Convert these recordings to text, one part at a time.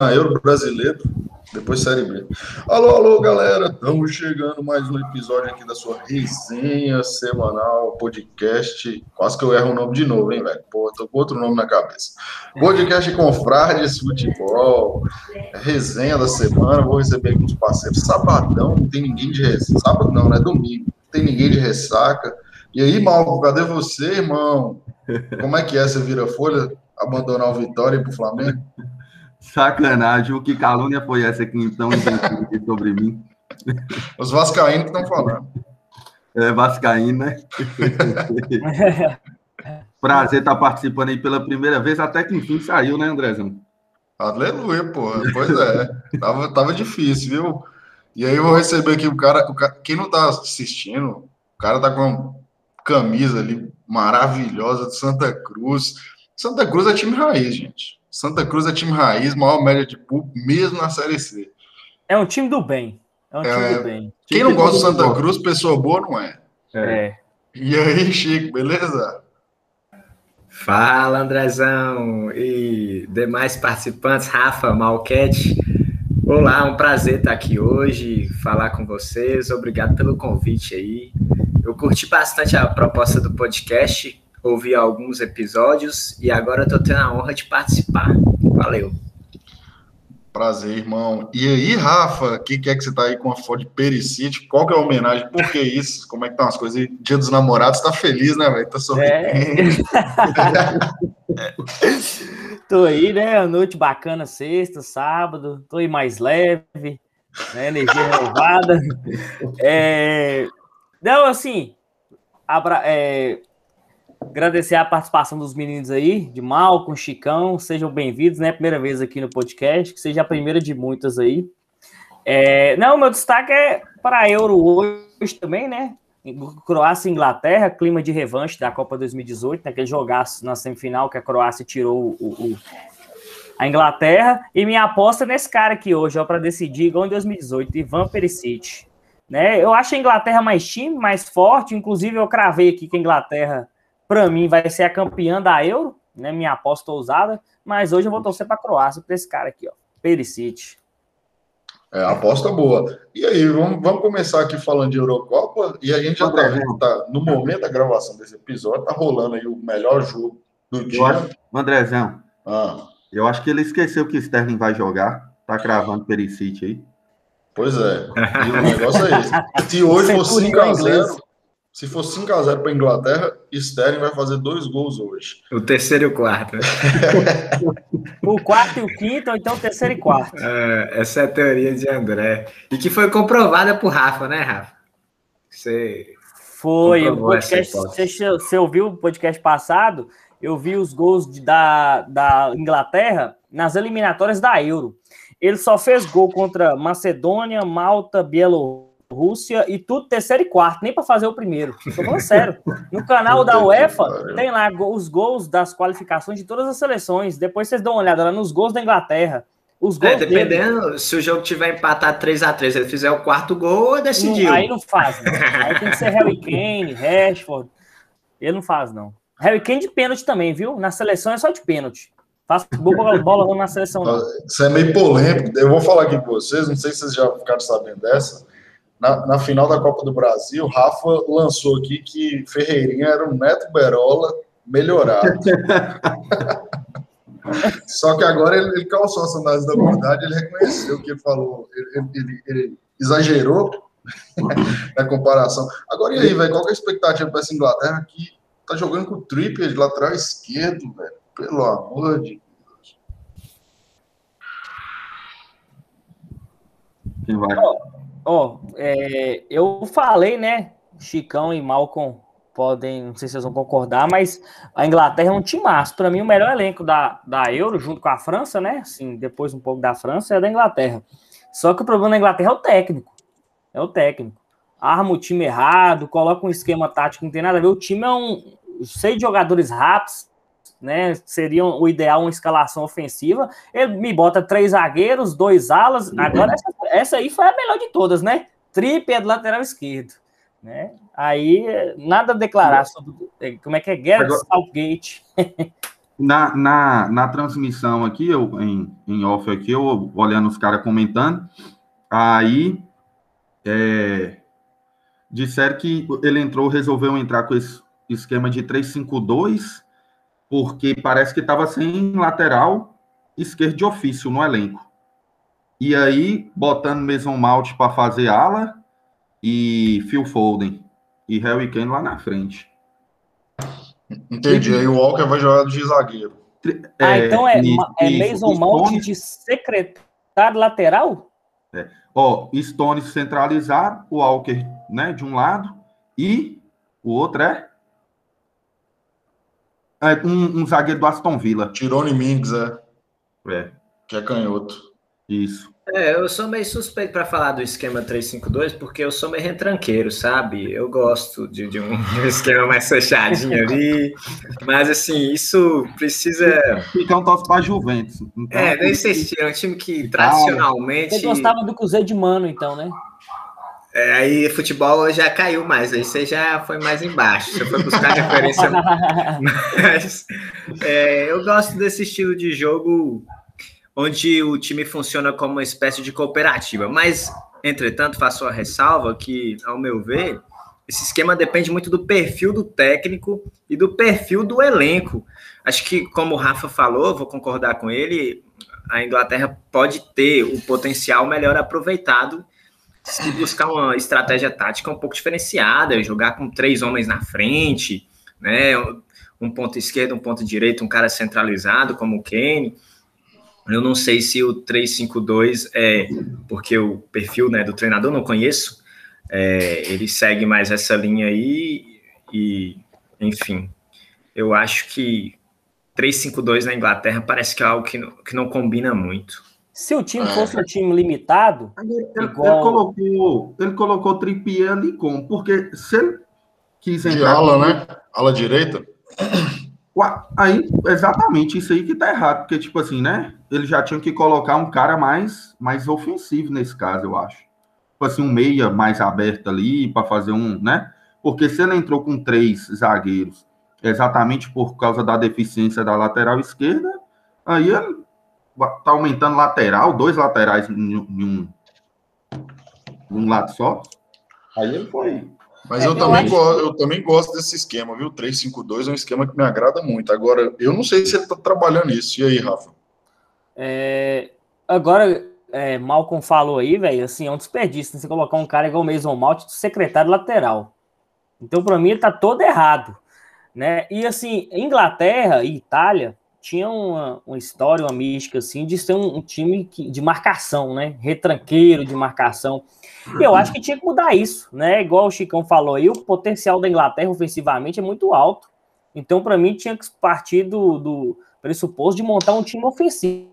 Euro brasileiro, depois Série B. Alô, alô, galera, estamos chegando mais um episódio aqui da sua resenha semanal, podcast. Quase que eu erro o nome de novo, hein, velho? Pô, tô com outro nome na cabeça. Podcast com Frades Futebol, resenha da semana. Vou receber aqui uns parceiros. Sabadão, não tem ninguém de ressaca. Sábado não, né? Domingo. Não tem ninguém de ressaca. E aí, Malco, cadê você, irmão? Como é que é? Você vira folha? Abandonar o Vitória e pro Flamengo? Sacanagem, o que calúnia foi essa que então aqui sobre mim? Os Vascaínos que estão falando. É, Vascaíno, né? Prazer estar participando aí pela primeira vez, até que enfim saiu, né, Andrezão? Aleluia, pô. Pois é. tava, tava difícil, viu? E aí eu vou receber aqui o cara, o cara. Quem não tá assistindo, o cara tá com uma camisa ali maravilhosa de Santa Cruz. Santa Cruz é time raiz, gente. Santa Cruz é time raiz, maior média de público, mesmo na Série C. É um time do bem. É um time é, do bem. Quem não gosta do Santa Cruz, pessoa boa não é. É. E aí, Chico, beleza? Fala, Andrezão e demais participantes, Rafa, Malquete. Olá, um prazer estar aqui hoje, falar com vocês. Obrigado pelo convite aí. Eu curti bastante a proposta do podcast ouvi alguns episódios e agora estou tendo a honra de participar. Valeu. Prazer, irmão. E aí, Rafa, o que, que, é que você está aí com a foto de Pericite? Qual que é a homenagem? Por que isso? Como é que estão tá as coisas? Dia dos namorados, tá feliz, né, velho? Tá sorrindo. É. tô aí, né? Noite bacana, sexta, sábado. Tô aí mais leve, né? Energia renovada. É... Não, assim, abra... É... Agradecer a participação dos meninos aí, de Malcom, Chicão, sejam bem-vindos, né? Primeira vez aqui no podcast, que seja a primeira de muitas aí. É, não, meu destaque é para a Euro hoje também, né? Croácia e Inglaterra, clima de revanche da Copa 2018, naquele jogaço na semifinal que a Croácia tirou o, o, a Inglaterra. E minha aposta nesse cara aqui hoje, ó, para decidir, igual em 2018, Ivan Perisic. Né? Eu acho a Inglaterra mais time, mais forte, inclusive eu cravei aqui que a Inglaterra para mim, vai ser a campeã da Euro, né? Minha aposta ousada. Mas hoje eu vou torcer para a Croácia, para esse cara aqui, ó. Perisic. É, aposta boa. E aí, vamos, vamos começar aqui falando de Eurocopa. E a gente já tá vendo, tá, no momento da gravação desse episódio, tá rolando aí o melhor jogo do dia. Acho, Andrezão, ah. eu acho que ele esqueceu que Sterling vai jogar. Tá cravando Perisic aí. Pois é. E o negócio é esse. Se hoje for 5x0, se for 5x0 para a Inglaterra, Sterling vai fazer dois gols hoje. O terceiro e o quarto. o quarto e o quinto, ou então o terceiro e quarto. É, essa é a teoria de André. E que foi comprovada por Rafa, né, Rafa? Você. Foi. O podcast, você, você ouviu o podcast passado? Eu vi os gols de, da, da Inglaterra nas eliminatórias da Euro. Ele só fez gol contra Macedônia, Malta, Bielorrússia Rússia e tudo terceiro e quarto, nem para fazer o primeiro. Tô falando sério. No canal da UEFA tem lá os gols das qualificações de todas as seleções. Depois vocês dão uma olhada lá nos gols da Inglaterra. Os gols é, dependendo, dele. se o jogo tiver empatado 3 a 3 ele fizer o quarto gol, decidiu. Não, aí não faz. Né? Aí tem que ser Harry Kane, Rashford. Ele não faz, não. Harry Kane de pênalti também, viu? Na seleção é só de pênalti. Faz bola, bola na seleção, não. Isso é meio polêmico. Eu vou falar aqui com vocês, não sei se vocês já ficaram sabendo dessa na, na, final da Copa do Brasil, Rafa lançou aqui que Ferreirinha era um Neto Berola melhorado. Só que agora ele, ele calçou essa análise da verdade, ele reconheceu que ele falou, ele, ele, ele exagerou na comparação. Agora e aí, velho, qual é a expectativa para essa Inglaterra que tá jogando com o Trippier de lateral esquerdo, velho? Pelo amor de Deus. Quem vai? Ó, oh, é, eu falei, né? Chicão e Malcolm podem, não sei se vocês vão concordar, mas a Inglaterra é um timaço. Para mim, o melhor elenco da, da Euro, junto com a França, né? Assim, depois um pouco da França, é da Inglaterra. Só que o problema da Inglaterra é o técnico. É o técnico. Arma o time errado, coloca um esquema tático não tem nada a ver. O time é um. Sei de jogadores rápidos, né? Seria o ideal uma escalação ofensiva. Ele me bota três zagueiros, dois alas. Agora, essa, essa, aí foi a melhor de todas, né? Tripé do lateral esquerdo. Né? Aí, nada a declarar sobre é, como é que é Gareth Southgate. na, na, na transmissão aqui, eu, em, em off aqui, eu olhando os caras comentando, aí é, disseram que ele entrou, resolveu entrar com esse esquema de 3-5-2, porque parece que estava sem lateral esquerdo de ofício no elenco. E aí, botando Mason Mount para fazer ala e Phil Foden e Harry Kane lá na frente. Entendi. Aí o Walker vai jogar de zagueiro. Ah, é, então é, e, é Mason Mount de secretário lateral? É. Ó, Stone centralizado, o Walker, né, de um lado, e o outro é, é um, um zagueiro do Aston Villa. Tirone Mings, é. É. Que é canhoto. Isso. É, eu sou meio suspeito para falar do esquema 352, porque eu sou meio retranqueiro, sabe? Eu gosto de, de, um, de um, esquema mais fechadinho ali. Mas, assim, isso precisa. Então, torce para Juventus. Então, é, desse estilo. É um time que tradicionalmente. Você gostava do Cruzeiro de Mano, então, né? É, aí futebol já caiu mais, aí você já foi mais embaixo, você foi buscar referência. Mas é, eu gosto desse estilo de jogo onde o time funciona como uma espécie de cooperativa. Mas, entretanto, faço a ressalva que, ao meu ver, esse esquema depende muito do perfil do técnico e do perfil do elenco. Acho que, como o Rafa falou, vou concordar com ele, a Inglaterra pode ter o potencial melhor aproveitado se buscar uma estratégia tática um pouco diferenciada, jogar com três homens na frente, né? Um ponto esquerdo, um ponto direito, um cara centralizado como o Kane eu não sei se o 352 é porque o perfil né, do treinador não conheço. É, ele segue mais essa linha aí e, enfim, eu acho que 352 na Inglaterra parece que é algo que não, que não combina muito. Se o time fosse um time limitado. Ele, igual... ele colocou, ele colocou Trippier ali como? Porque se ele quis entrar. De ala, né? Ala direita. Aí, exatamente isso aí que tá errado, porque, tipo assim, né? Ele já tinha que colocar um cara mais, mais ofensivo nesse caso, eu acho. Tipo assim, um meia mais aberto ali para fazer um, né? Porque se ele entrou com três zagueiros, exatamente por causa da deficiência da lateral esquerda, aí ele tá aumentando lateral, dois laterais em um, em um lado só. Aí ele foi mas é, eu, também acho... gosto, eu também gosto desse esquema, viu? 352 é um esquema que me agrada muito. Agora, eu não sei se ele está trabalhando isso. E aí, Rafa? É, agora, é, Malcolm falou aí, velho, assim, é um desperdício né? você colocar um cara igual o Mason Mount de secretário lateral. Então, para mim, ele tá todo errado. Né? E assim, Inglaterra e Itália tinham uma, uma história, uma mística, assim, de ser um, um time que, de marcação, né? Retranqueiro de marcação. E eu acho que tinha que mudar isso, né? Igual o Chicão falou aí, o potencial da Inglaterra ofensivamente é muito alto. Então, para mim, tinha que partir do, do pressuposto de montar um time ofensivo.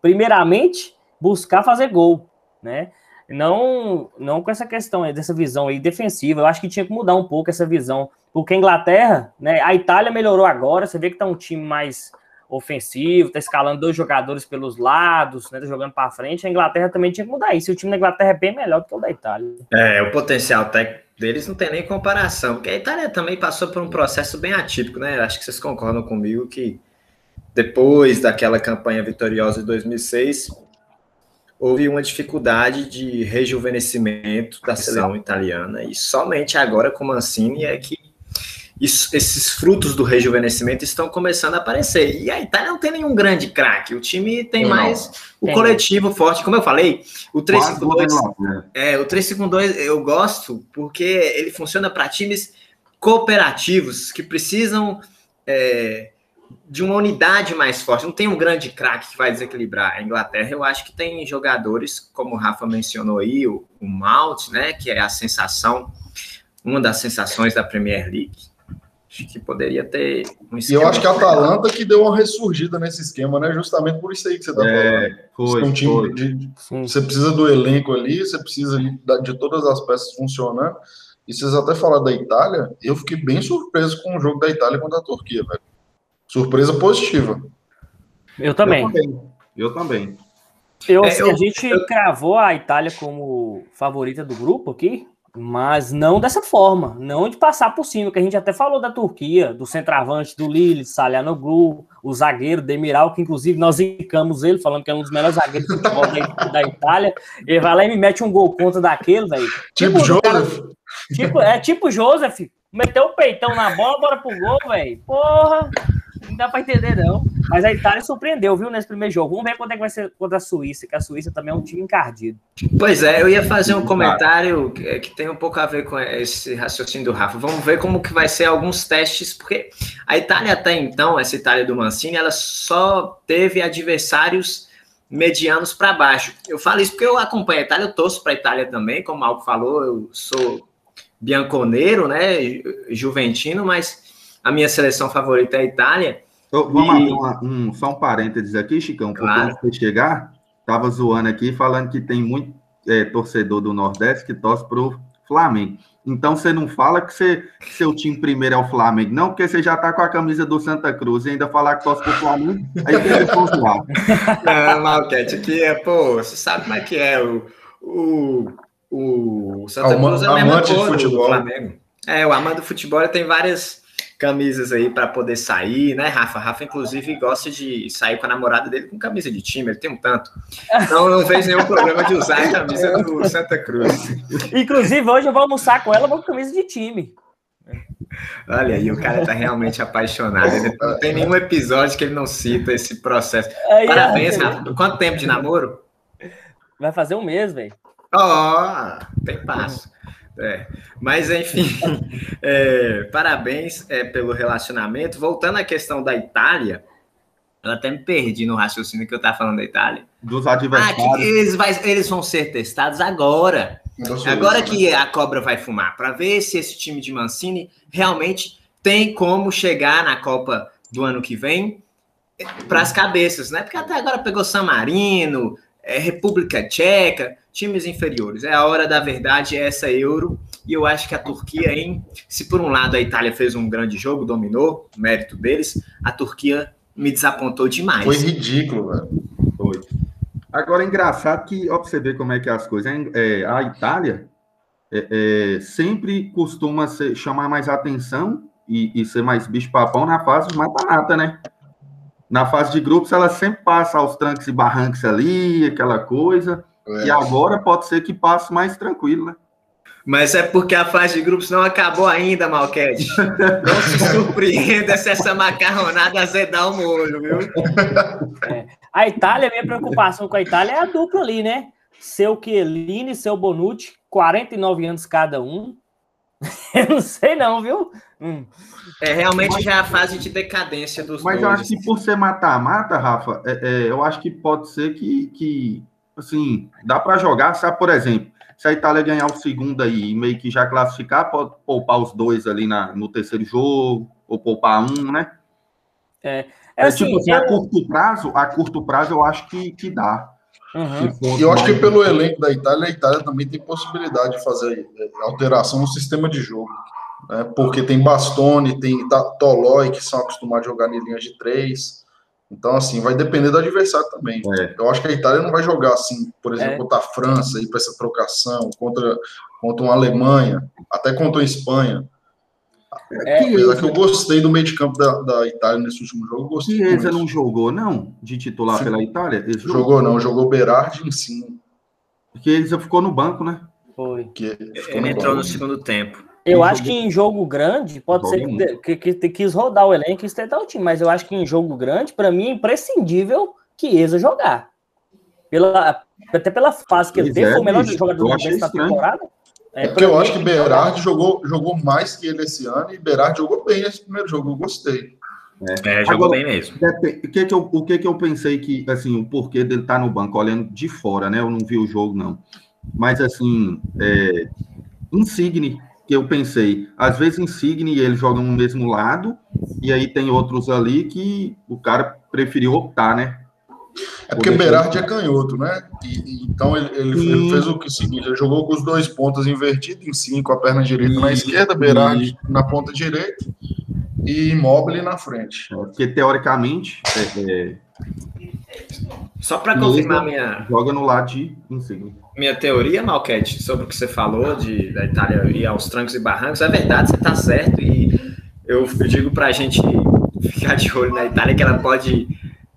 Primeiramente, buscar fazer gol, né? Não, não com essa questão aí, dessa visão aí defensiva. Eu acho que tinha que mudar um pouco essa visão. Porque a Inglaterra, né? A Itália melhorou agora, você vê que tá um time mais ofensivo, tá escalando dois jogadores pelos lados, né, tá jogando para frente. A Inglaterra também tinha que mudar isso. O time da Inglaterra é bem melhor do que o da Itália. É, o potencial técnico deles não tem nem comparação, porque a Itália também passou por um processo bem atípico, né? Acho que vocês concordam comigo que depois daquela campanha vitoriosa de 2006, houve uma dificuldade de rejuvenescimento da seleção italiana e somente agora com Mancini é que isso, esses frutos do rejuvenescimento estão começando a aparecer. E a Itália não tem nenhum grande craque. O time tem não, mais o tem. coletivo forte. Como eu falei, o 352. É, o 352 eu gosto porque ele funciona para times cooperativos que precisam é, de uma unidade mais forte. Não tem um grande craque que vai desequilibrar. A Inglaterra, eu acho que tem jogadores, como o Rafa mencionou aí, o, o Mount, né, que é a sensação, uma das sensações da Premier League Acho que poderia ter um E eu acho que a Atalanta que deu uma ressurgida nesse esquema, né? Justamente por isso aí que você está é, falando. Foi, é um time de, você precisa do elenco ali, você precisa de, de todas as peças funcionando. E vocês até falaram da Itália, eu fiquei bem surpreso com o jogo da Itália contra a Turquia, velho. Surpresa positiva. Eu também. Eu também. Eu também. Eu, é, assim, eu, a gente eu... cravou a Itália como favorita do grupo aqui. Mas não dessa forma, não de passar por cima, que a gente até falou da Turquia, do centroavante do Lille, Salhanoglu, o zagueiro Demiral, que inclusive nós indicamos ele, falando que é um dos melhores zagueiros do futebol da, da, Itália. Ele vai lá e me mete um gol contra daquele, velho. Tipo, tipo Joseph. tipo, é tipo Joseph, meteu o peitão na bola, bora pro gol, velho. Porra! Não dá para entender, não. Mas a Itália surpreendeu, viu, nesse primeiro jogo. Vamos ver quando é que vai ser contra a Suíça, que a Suíça também é um time encardido. Pois é, eu ia fazer um comentário que, que tem um pouco a ver com esse raciocínio do Rafa. Vamos ver como que vai ser alguns testes, porque a Itália até então, essa Itália do Mancini, ela só teve adversários medianos para baixo. Eu falo isso porque eu acompanho a Itália, eu torço para a Itália também, como o Alco falou, eu sou bianconeiro, né, juventino, mas a minha seleção favorita é a Itália. Então, vamos e... lá, um, só um parênteses aqui, Chicão, porque claro. antes de chegar, estava zoando aqui, falando que tem muito é, torcedor do Nordeste que torce para o Flamengo. Então você não fala que, você, que seu time primeiro é o Flamengo, não, porque você já está com a camisa do Santa Cruz e ainda falar que torce para o Flamengo, aí tem que pontuar. Não, Malquete, aqui é, pô, você sabe como é que é o, o, o Santa Cruz é a mesma coisa do Flamengo. É, o amante do futebol tem várias camisas aí para poder sair, né, Rafa? Rafa, inclusive, gosta de sair com a namorada dele com camisa de time, ele tem um tanto. Então, não vejo nenhum problema de usar a camisa do Santa Cruz. Inclusive, hoje eu vou almoçar com ela, vou com camisa de time. Olha aí, o cara tá realmente apaixonado. Ele não tem nenhum episódio que ele não cita esse processo. Aí, Parabéns, Rafa. Quanto tempo de namoro? Vai fazer um mês, velho. Ó, oh, tem passo. É, mas enfim, é, parabéns é, pelo relacionamento. Voltando à questão da Itália, eu até me perdi no raciocínio que eu estava falando da Itália. Dos adversários. Ah, eles, vai, eles vão ser testados agora. Agora que a cobra vai fumar, para ver se esse time de Mancini realmente tem como chegar na Copa do ano que vem é, para as cabeças, né? Porque até agora pegou San Marino, é, República Tcheca, times inferiores. É a hora da verdade, é essa Euro. E eu acho que a Turquia, hein? Se por um lado a Itália fez um grande jogo, dominou, mérito deles, a Turquia me desapontou demais. Foi ridículo, velho. Foi. Agora é engraçado que, ó, pra você ver como é que é as coisas. É, a Itália é, é, sempre costuma ser, chamar mais atenção e, e ser mais bicho-papão na fase de mata-mata, né? Na fase de grupos, ela sempre passa aos trancos e barrancos ali, aquela coisa. É. E agora pode ser que passe mais tranquilo, né? Mas é porque a fase de grupos não acabou ainda, Malquete. Não se surpreenda se essa macarronada azedar o molho, viu? É. A Itália, minha preocupação com a Itália é a dupla ali, né? Seu Chiellini e seu Bonucci, 49 anos cada um. Eu não sei não, viu? Hum. É realmente mas, já a fase de decadência dos Mas dois. eu acho que por ser mata-mata, Rafa, é, é, eu acho que pode ser que, que assim, dá para jogar, sabe, por exemplo, se a Itália ganhar o segundo aí e meio que já classificar, pode poupar os dois ali na, no terceiro jogo, ou poupar um, né? É, é, é assim, tipo assim, eu... a curto prazo, a curto prazo eu acho que, que dá. Uhum. E eu acho que pelo elenco da Itália, a Itália também tem possibilidade de fazer é, alteração no sistema de jogo. Né? Porque tem Bastoni, tem Tolói, que são acostumados a jogar em linhas de três. Então, assim, vai depender do adversário também. É. Eu acho que a Itália não vai jogar assim, por exemplo, é. contra a França, ir para essa trocação, contra, contra uma Alemanha, até contra a Espanha. É, Apesar que eu gostei do meio de campo da, da Itália nesse último jogo. Gostei Chiesa não jogou, não, de titular Sim. pela Itália? Jogou, jogou, não, jogou Berardi em cima. Porque ele ficou no banco, né? Foi. Que ele entrou no segundo tempo. Eu acho que em jogo grande, pode ser que, que, que, quis rodar o elenco e tentar o time, mas eu acho que em jogo grande, para mim, é imprescindível que Isa jogar. Pela, até pela fase que ele teve, foi o melhor jogador da temporada. É, porque eu acho que Berardi jogou, jogou mais que ele esse ano e Berardi jogou bem esse primeiro jogo, eu gostei. É, é jogou Agora, bem mesmo. O que, que, eu, o que, que eu pensei que, assim, o porquê dele estar tá no banco, olhando de fora, né? Eu não vi o jogo, não. Mas, assim, é, Insigne que eu pensei, às vezes Insigne e ele jogam no mesmo lado, e aí tem outros ali que o cara preferiu optar, né? É porque Berardi é canhoto, né? E, então ele, ele, ele, fez o que seguinte: ele jogou com os dois pontas invertidos em cinco, a perna direita e, na esquerda, Berardi e... na ponta direita e Immobile na frente. É, porque teoricamente. É, é... Só para confirmar minha. Joga no lado de Insigne. Minha teoria, Malquete, sobre o que você falou de da Itália ir aos trancos e barrancos, é verdade, você está certo, e eu, digo para a gente ficar de olho na Itália que ela pode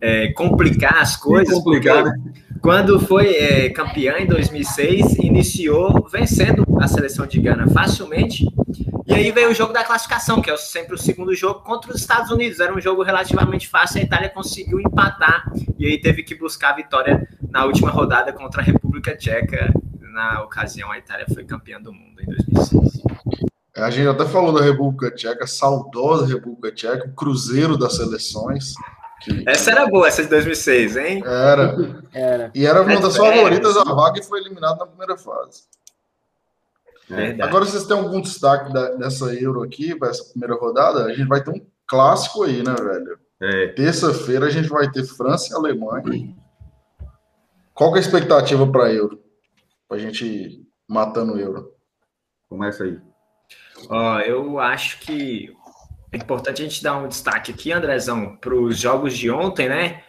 é, complicar as coisas. Complicar, né? Quando foi é, campeã em 2006, iniciou vencendo a seleção de Gana facilmente. E aí veio o jogo da classificação, que é sempre o segundo jogo contra os Estados Unidos. Era um jogo relativamente fácil, a Itália conseguiu empatar e aí teve que buscar a vitória na última rodada contra a República Tcheca. Na ocasião, a Itália foi campeã do mundo em 2006. A gente até falou da República Tcheca, saudosa República Tcheca, o cruzeiro das seleções. Que... Essa era boa, essa de 2006, hein? Era. era. E era uma das favoritas da vaga e foi eliminada na primeira fase. Verdade. Agora, vocês têm algum destaque da, dessa Euro aqui, para essa primeira rodada? A gente vai ter um clássico aí, né, velho? É. Terça-feira a gente vai ter França e Alemanha. Qual que é a expectativa para Euro? Para a gente ir matando o Euro. Começa aí. Ó, eu acho que é importante a gente dar um destaque aqui, Andrezão, para os jogos de ontem, né?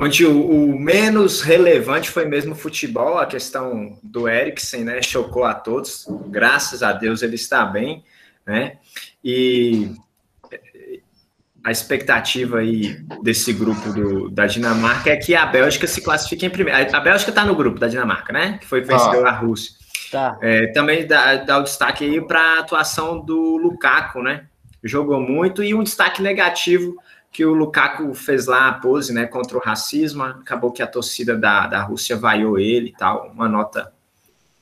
Onde o, o, menos relevante foi mesmo o futebol, a questão do Eriksen, né? Chocou a todos. Graças a Deus ele está bem, né? E a expectativa aí desse grupo do, da Dinamarca é que a Bélgica se classifique em primeiro. A Bélgica está no grupo da Dinamarca, né? Que foi venceu ah. a Rússia. Tá. É, também dá, dá o destaque aí para a atuação do Lukaku, né? Jogou muito e um destaque negativo que o Lukaku fez lá a pose, né, contra o racismo, acabou que a torcida da, da Rússia vaiou ele e tal, uma nota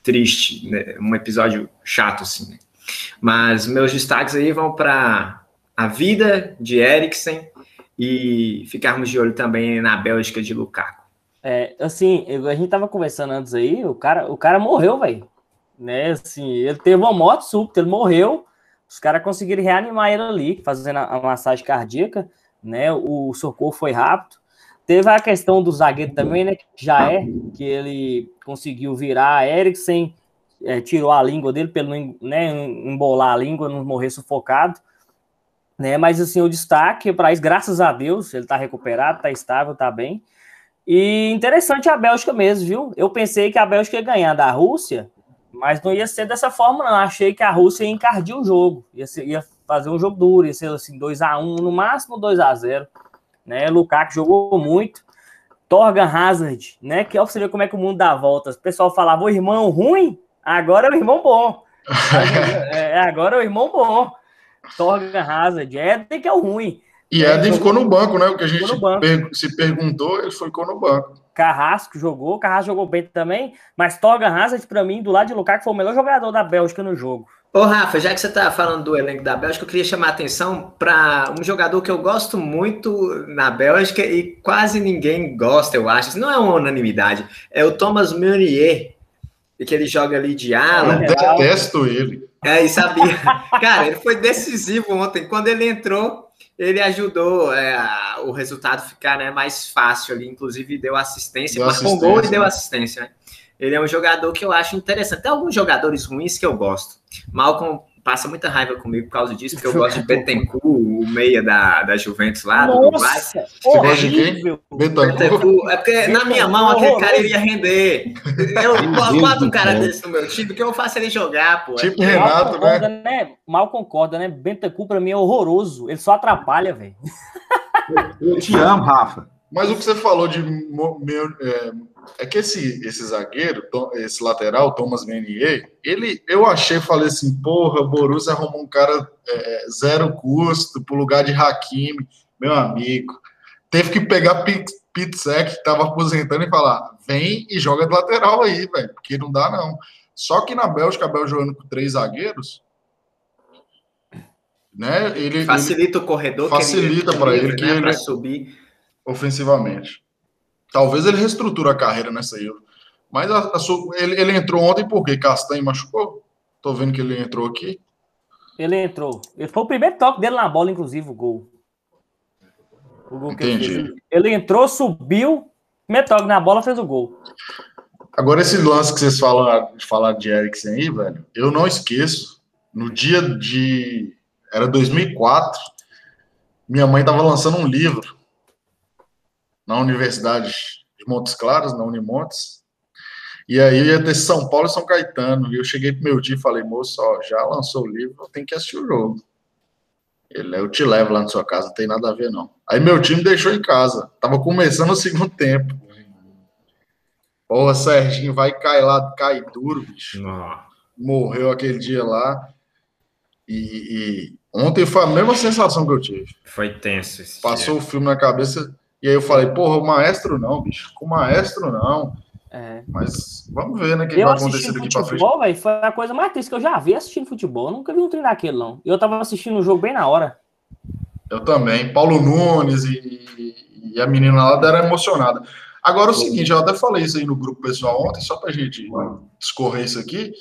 triste, né, um episódio chato, assim, né? Mas meus destaques aí vão para a vida de Eriksen e ficarmos de olho também na Bélgica de Lukaku. É, assim, a gente tava conversando antes aí, o cara, o cara morreu, velho. Né, assim, ele teve uma morte súbita, ele morreu, os caras conseguiram reanimar ele ali, fazendo a massagem cardíaca né? O socorro foi rápido. Teve a questão do zagueiro também, né? Que já é, que ele conseguiu virar a Eriksen, é, tirou a língua dele pelo né, embolar a língua, não morrer sufocado. Né, mas assim, o destaque para isso, graças a Deus, ele está recuperado, está estável, está bem. E interessante a Bélgica mesmo, viu? Eu pensei que a Bélgica ia ganhar da Rússia, mas não ia ser dessa forma, não. Achei que a Rússia ia encardir o jogo, ia, ser, ia fazer um jogo duro, ia ser assim, 2 a 1 no máximo 2 a 0 né? Lukaku jogou muito. Torgan Hazard, né? Que é você ver como é que o mundo dá voltas. O pessoal falava, o irmão ruim, agora é o irmão bom. é, agora é o irmão bom. Torgan Hazard, Eden que é o ruim. E Eden ficou no banco, né? O que a gente per se perguntou, ele ficou no banco. Carrasco jogou, Carrasco jogou bem também, mas Torgan Hazard, para mim, do lado de Lukaku, foi o melhor jogador da Bélgica no jogo. Ô, Rafa, já que você está falando do elenco da Bélgica, eu queria chamar a atenção para um jogador que eu gosto muito na Bélgica e quase ninguém gosta, eu acho. Isso não é uma unanimidade. É o Thomas Meunier, que ele joga ali de ala. Eu detesto ele. É, e sabia. Cara, ele foi decisivo ontem. Quando ele entrou, ele ajudou é, o resultado ficar né, mais fácil ali. Inclusive, deu assistência, deu marcou gol e deu né? assistência, né? Ele é um jogador que eu acho interessante. Tem alguns jogadores ruins que eu gosto. Malcolm passa muita raiva comigo por causa disso, porque eu gosto de Betancourt, o meia da, da Juventus lá, Nossa, do de quem? Betancourt. É porque na minha mão aquele cara ia render. Eu boto um cara desse no meu time, que eu faço ele jogar, pô. Tipo Renato, Mal né? né? Mal concorda, né? Betancourt pra mim é horroroso. Ele só atrapalha, velho. Eu te amo, Rafa. Mas o que você falou de meu, é, é que esse, esse zagueiro, esse lateral, Thomas Menier, ele, eu achei, falei assim, porra, o Borussia arrumou um cara é, zero custo pro lugar de Hakimi, meu amigo. Teve que pegar Pitzek, que tava aposentando, e falar, vem e joga de lateral aí, velho, porque não dá não. Só que na Bélgica, a Bélgica jogando com três zagueiros, né, ele... Facilita ele, o corredor. Facilita para ele, que né, ele... subir. Ofensivamente. Talvez ele reestrutura a carreira nessa Euro. Mas a, a, ele, ele, entrou ontem porque Castanho machucou. Tô vendo que ele entrou aqui. Ele entrou. Ele foi o primeiro toque dele na bola, inclusive, o gol. O gol Entendi. Ele, ele, entrou, subiu, primeiro toque na bola, fez o gol. Agora, esse lance que vocês falam, falar de Eriksen aí, velho, eu não esqueço. No dia de. Era 2004. Minha mãe tava lançando um livro na Universidade de Montes Claros, na Unimontes, E aí ia ter São Paulo e São Caetano. E eu cheguei pro meu tio e falei, moço, ó, já lançou o livro, eu tenho que assistir o jogo. Ele, eu te levo lá na sua casa, não tem nada a ver, não. Aí meu time deixou em casa. Tava começando o segundo tempo. Porra, Serginho vai cair lá, cai duro, bicho. Não. Morreu aquele dia lá. E, e ontem foi a mesma sensação que eu tive. Foi tenso Passou dia. o filme na cabeça. E aí eu falei, porra, o maestro não, bicho. Com o maestro não. É. Mas vamos ver, né? O que, que vai acontecer daqui pra frente. futebol, velho, foi a coisa mais triste que eu já vi assistindo futebol. Eu nunca vi um treino daquele, não. E eu tava assistindo o jogo bem na hora. Eu também. Paulo Nunes e, e a menina lá deram emocionada. Agora, o seguinte, eu até falei isso aí no grupo pessoal ontem, só pra gente discorrer isso aqui.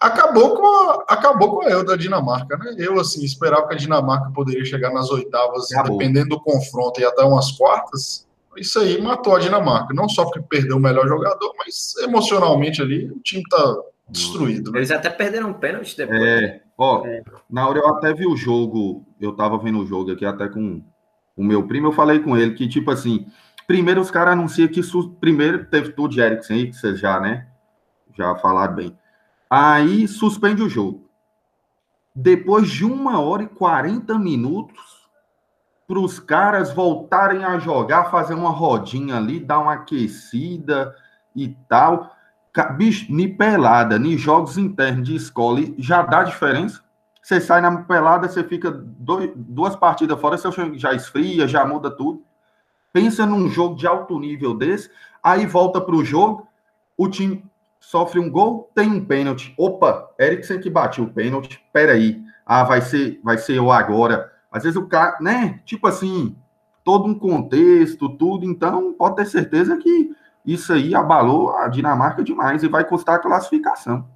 Acabou com a, acabou com a eu da Dinamarca, né? Eu, assim, esperava que a Dinamarca poderia chegar nas oitavas, Acabou. dependendo do confronto, e até umas quartas. Isso aí matou a Dinamarca. Não só porque perdeu o melhor jogador, mas emocionalmente ali o time tá destruído. Né? Eles até perderam um pênalti depois. É, ó, É. na hora eu até vi o jogo, eu tava vendo o jogo aqui até com o meu primo, eu falei com ele que, tipo assim, primeiro os caras anunciam que, primeiro teve tudo de Eriksen aí, que vocês já, né, já falaram bem. Aí suspende o jogo. Depois de uma hora e 40 minutos, para os caras voltarem a jogar, fazer uma rodinha ali, dar uma aquecida e tal. Bicho, ni pelada, ni jogos internos de escola, já dá diferença. Você sai na pelada, você fica dois- duas partidas fora, você já esfria, já muda tudo. Pensa num jogo de alto nível desse, aí volta para o jogo, o time sofre um gol, tem um pênalti. Opa, Eriksen que bateu o pênalti, peraí. Ah, vai ser, vai ser eu agora. Às vezes o cara, né? Tipo assim, todo um contexto, tudo. Então, pode ter certeza que isso aí abalou a Dinamarca demais e vai custar a classificação.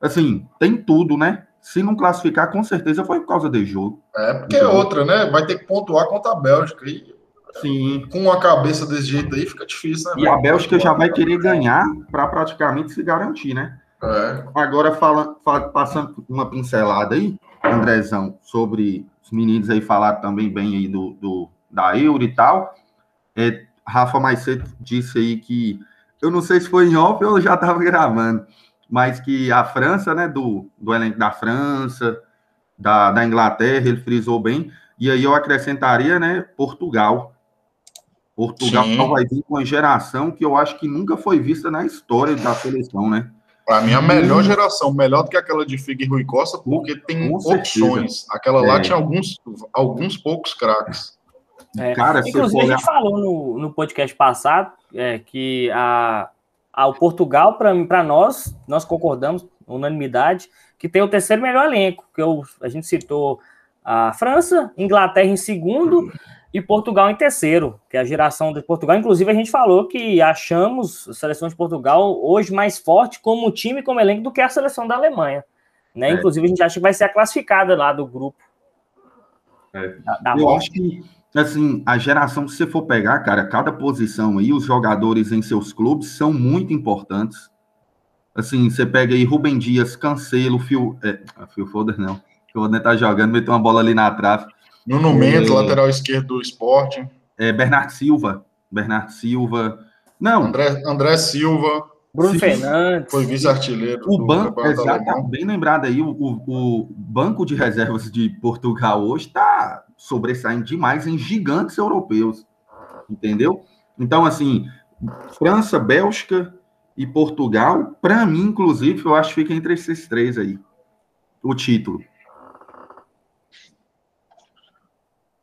Assim, tem tudo, né? Se não classificar, com certeza foi por causa do jogo. É porque é outra, né? Vai ter que pontuar contra a Bélgica. E Sim. com a cabeça desse jeito aí fica difícil, né? E a? Bélgica já vai querer ganhar para praticamente se garantir, né? É. Agora, fala, fa- passando uma pincelada aí, Andrezão, sobre os meninos aí falaram também bem aí do, do- da Euro e tal. É, Rafa mais cedo disse aí que, eu não sei se foi em off ou eu já estava gravando, mas que a França, né, do, do elenco da França, da, da Inglaterra, ele frisou bem, e aí eu acrescentaria, né, Portugal. Portugal Sim. vai vir com uma geração que eu acho que nunca foi vista na história da seleção, né? Pra mim, a melhor geração, melhor do que aquela de Figue e Rui Costa, porque tem Com certeza. opções. Aquela lá É. tinha alguns, alguns poucos craques. É. Cara, se Inclusive, for a gente falou no, no podcast passado é, que a, a, o Portugal, para nós, nós concordamos, unanimidade, que tem o terceiro melhor elenco, que eu, a gente citou a França, Inglaterra em segundo e Portugal em terceiro, que é a geração de Portugal. Inclusive, a gente falou que achamos a seleção de Portugal hoje mais forte como time como elenco do que a seleção da Alemanha. Né? É. Inclusive, a gente acha que vai ser a classificada lá do grupo. É. Da, da Eu acho que, assim, a geração, se você for pegar, cara, cada posição aí, os jogadores em seus clubes são muito importantes. Assim, você pega aí Rubem Dias, Cancelo, Phil, é, Phil Foder não, Phil Foder tá jogando, meteu uma bola ali na trave. Nuno Mendes, É. lateral esquerdo do Sporting. É, Bernardo Silva, Bernardo Silva. Não, André, André Silva Bruno Sim. Fernandes. foi vice-artilheiro o do banco, exato, Alemão. bem lembrado aí, o, o, o banco de reservas de Portugal hoje está sobressaindo demais em gigantes europeus, entendeu? Então, assim, França, Bélgica e Portugal, para mim, inclusive, eu acho que fica entre esses três aí, o título.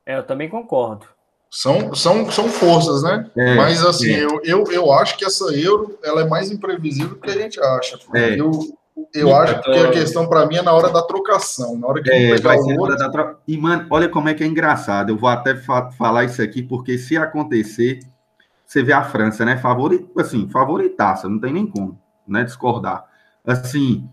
É, eu também concordo. São, são, são forças, né? É, Mas assim, é. eu, eu, eu acho que essa Euro ela é mais imprevisível do que a gente acha. É. Eu, eu acho que a questão para mim é na hora da trocação, na hora que É, pegar vai o ser hora outro. da tro- E, mano, olha como é que é engraçado. Eu vou até fa- falar isso aqui, porque se acontecer, você vê a França, né? Favorita, assim, favoritaça, não tem nem como, né? Discordar. Assim,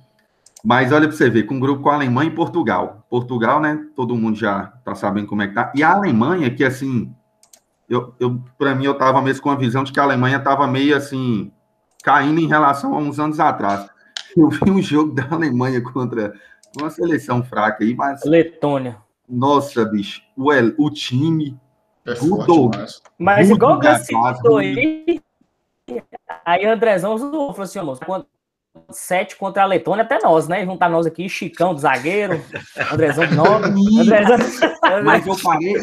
mas olha para você ver, com um grupo com a Alemanha e Portugal. Portugal, né? Todo mundo já tá sabendo como é que tá. E a Alemanha, que assim, eu, eu para mim, eu tava mesmo com a visão de que a Alemanha tava meio assim, caindo em relação a uns anos atrás. Eu vi um jogo da Alemanha contra uma seleção fraca aí, mas Letônia. nossa, bicho, o, o time É demais. Mas Muito igual que citou aí, aí Andrezão falou assim, moço, quando sete contra a Letônia, até nós, né? Juntar nós aqui, Chicão do zagueiro, Andrezão de nove. Andrezão... Mas eu parei,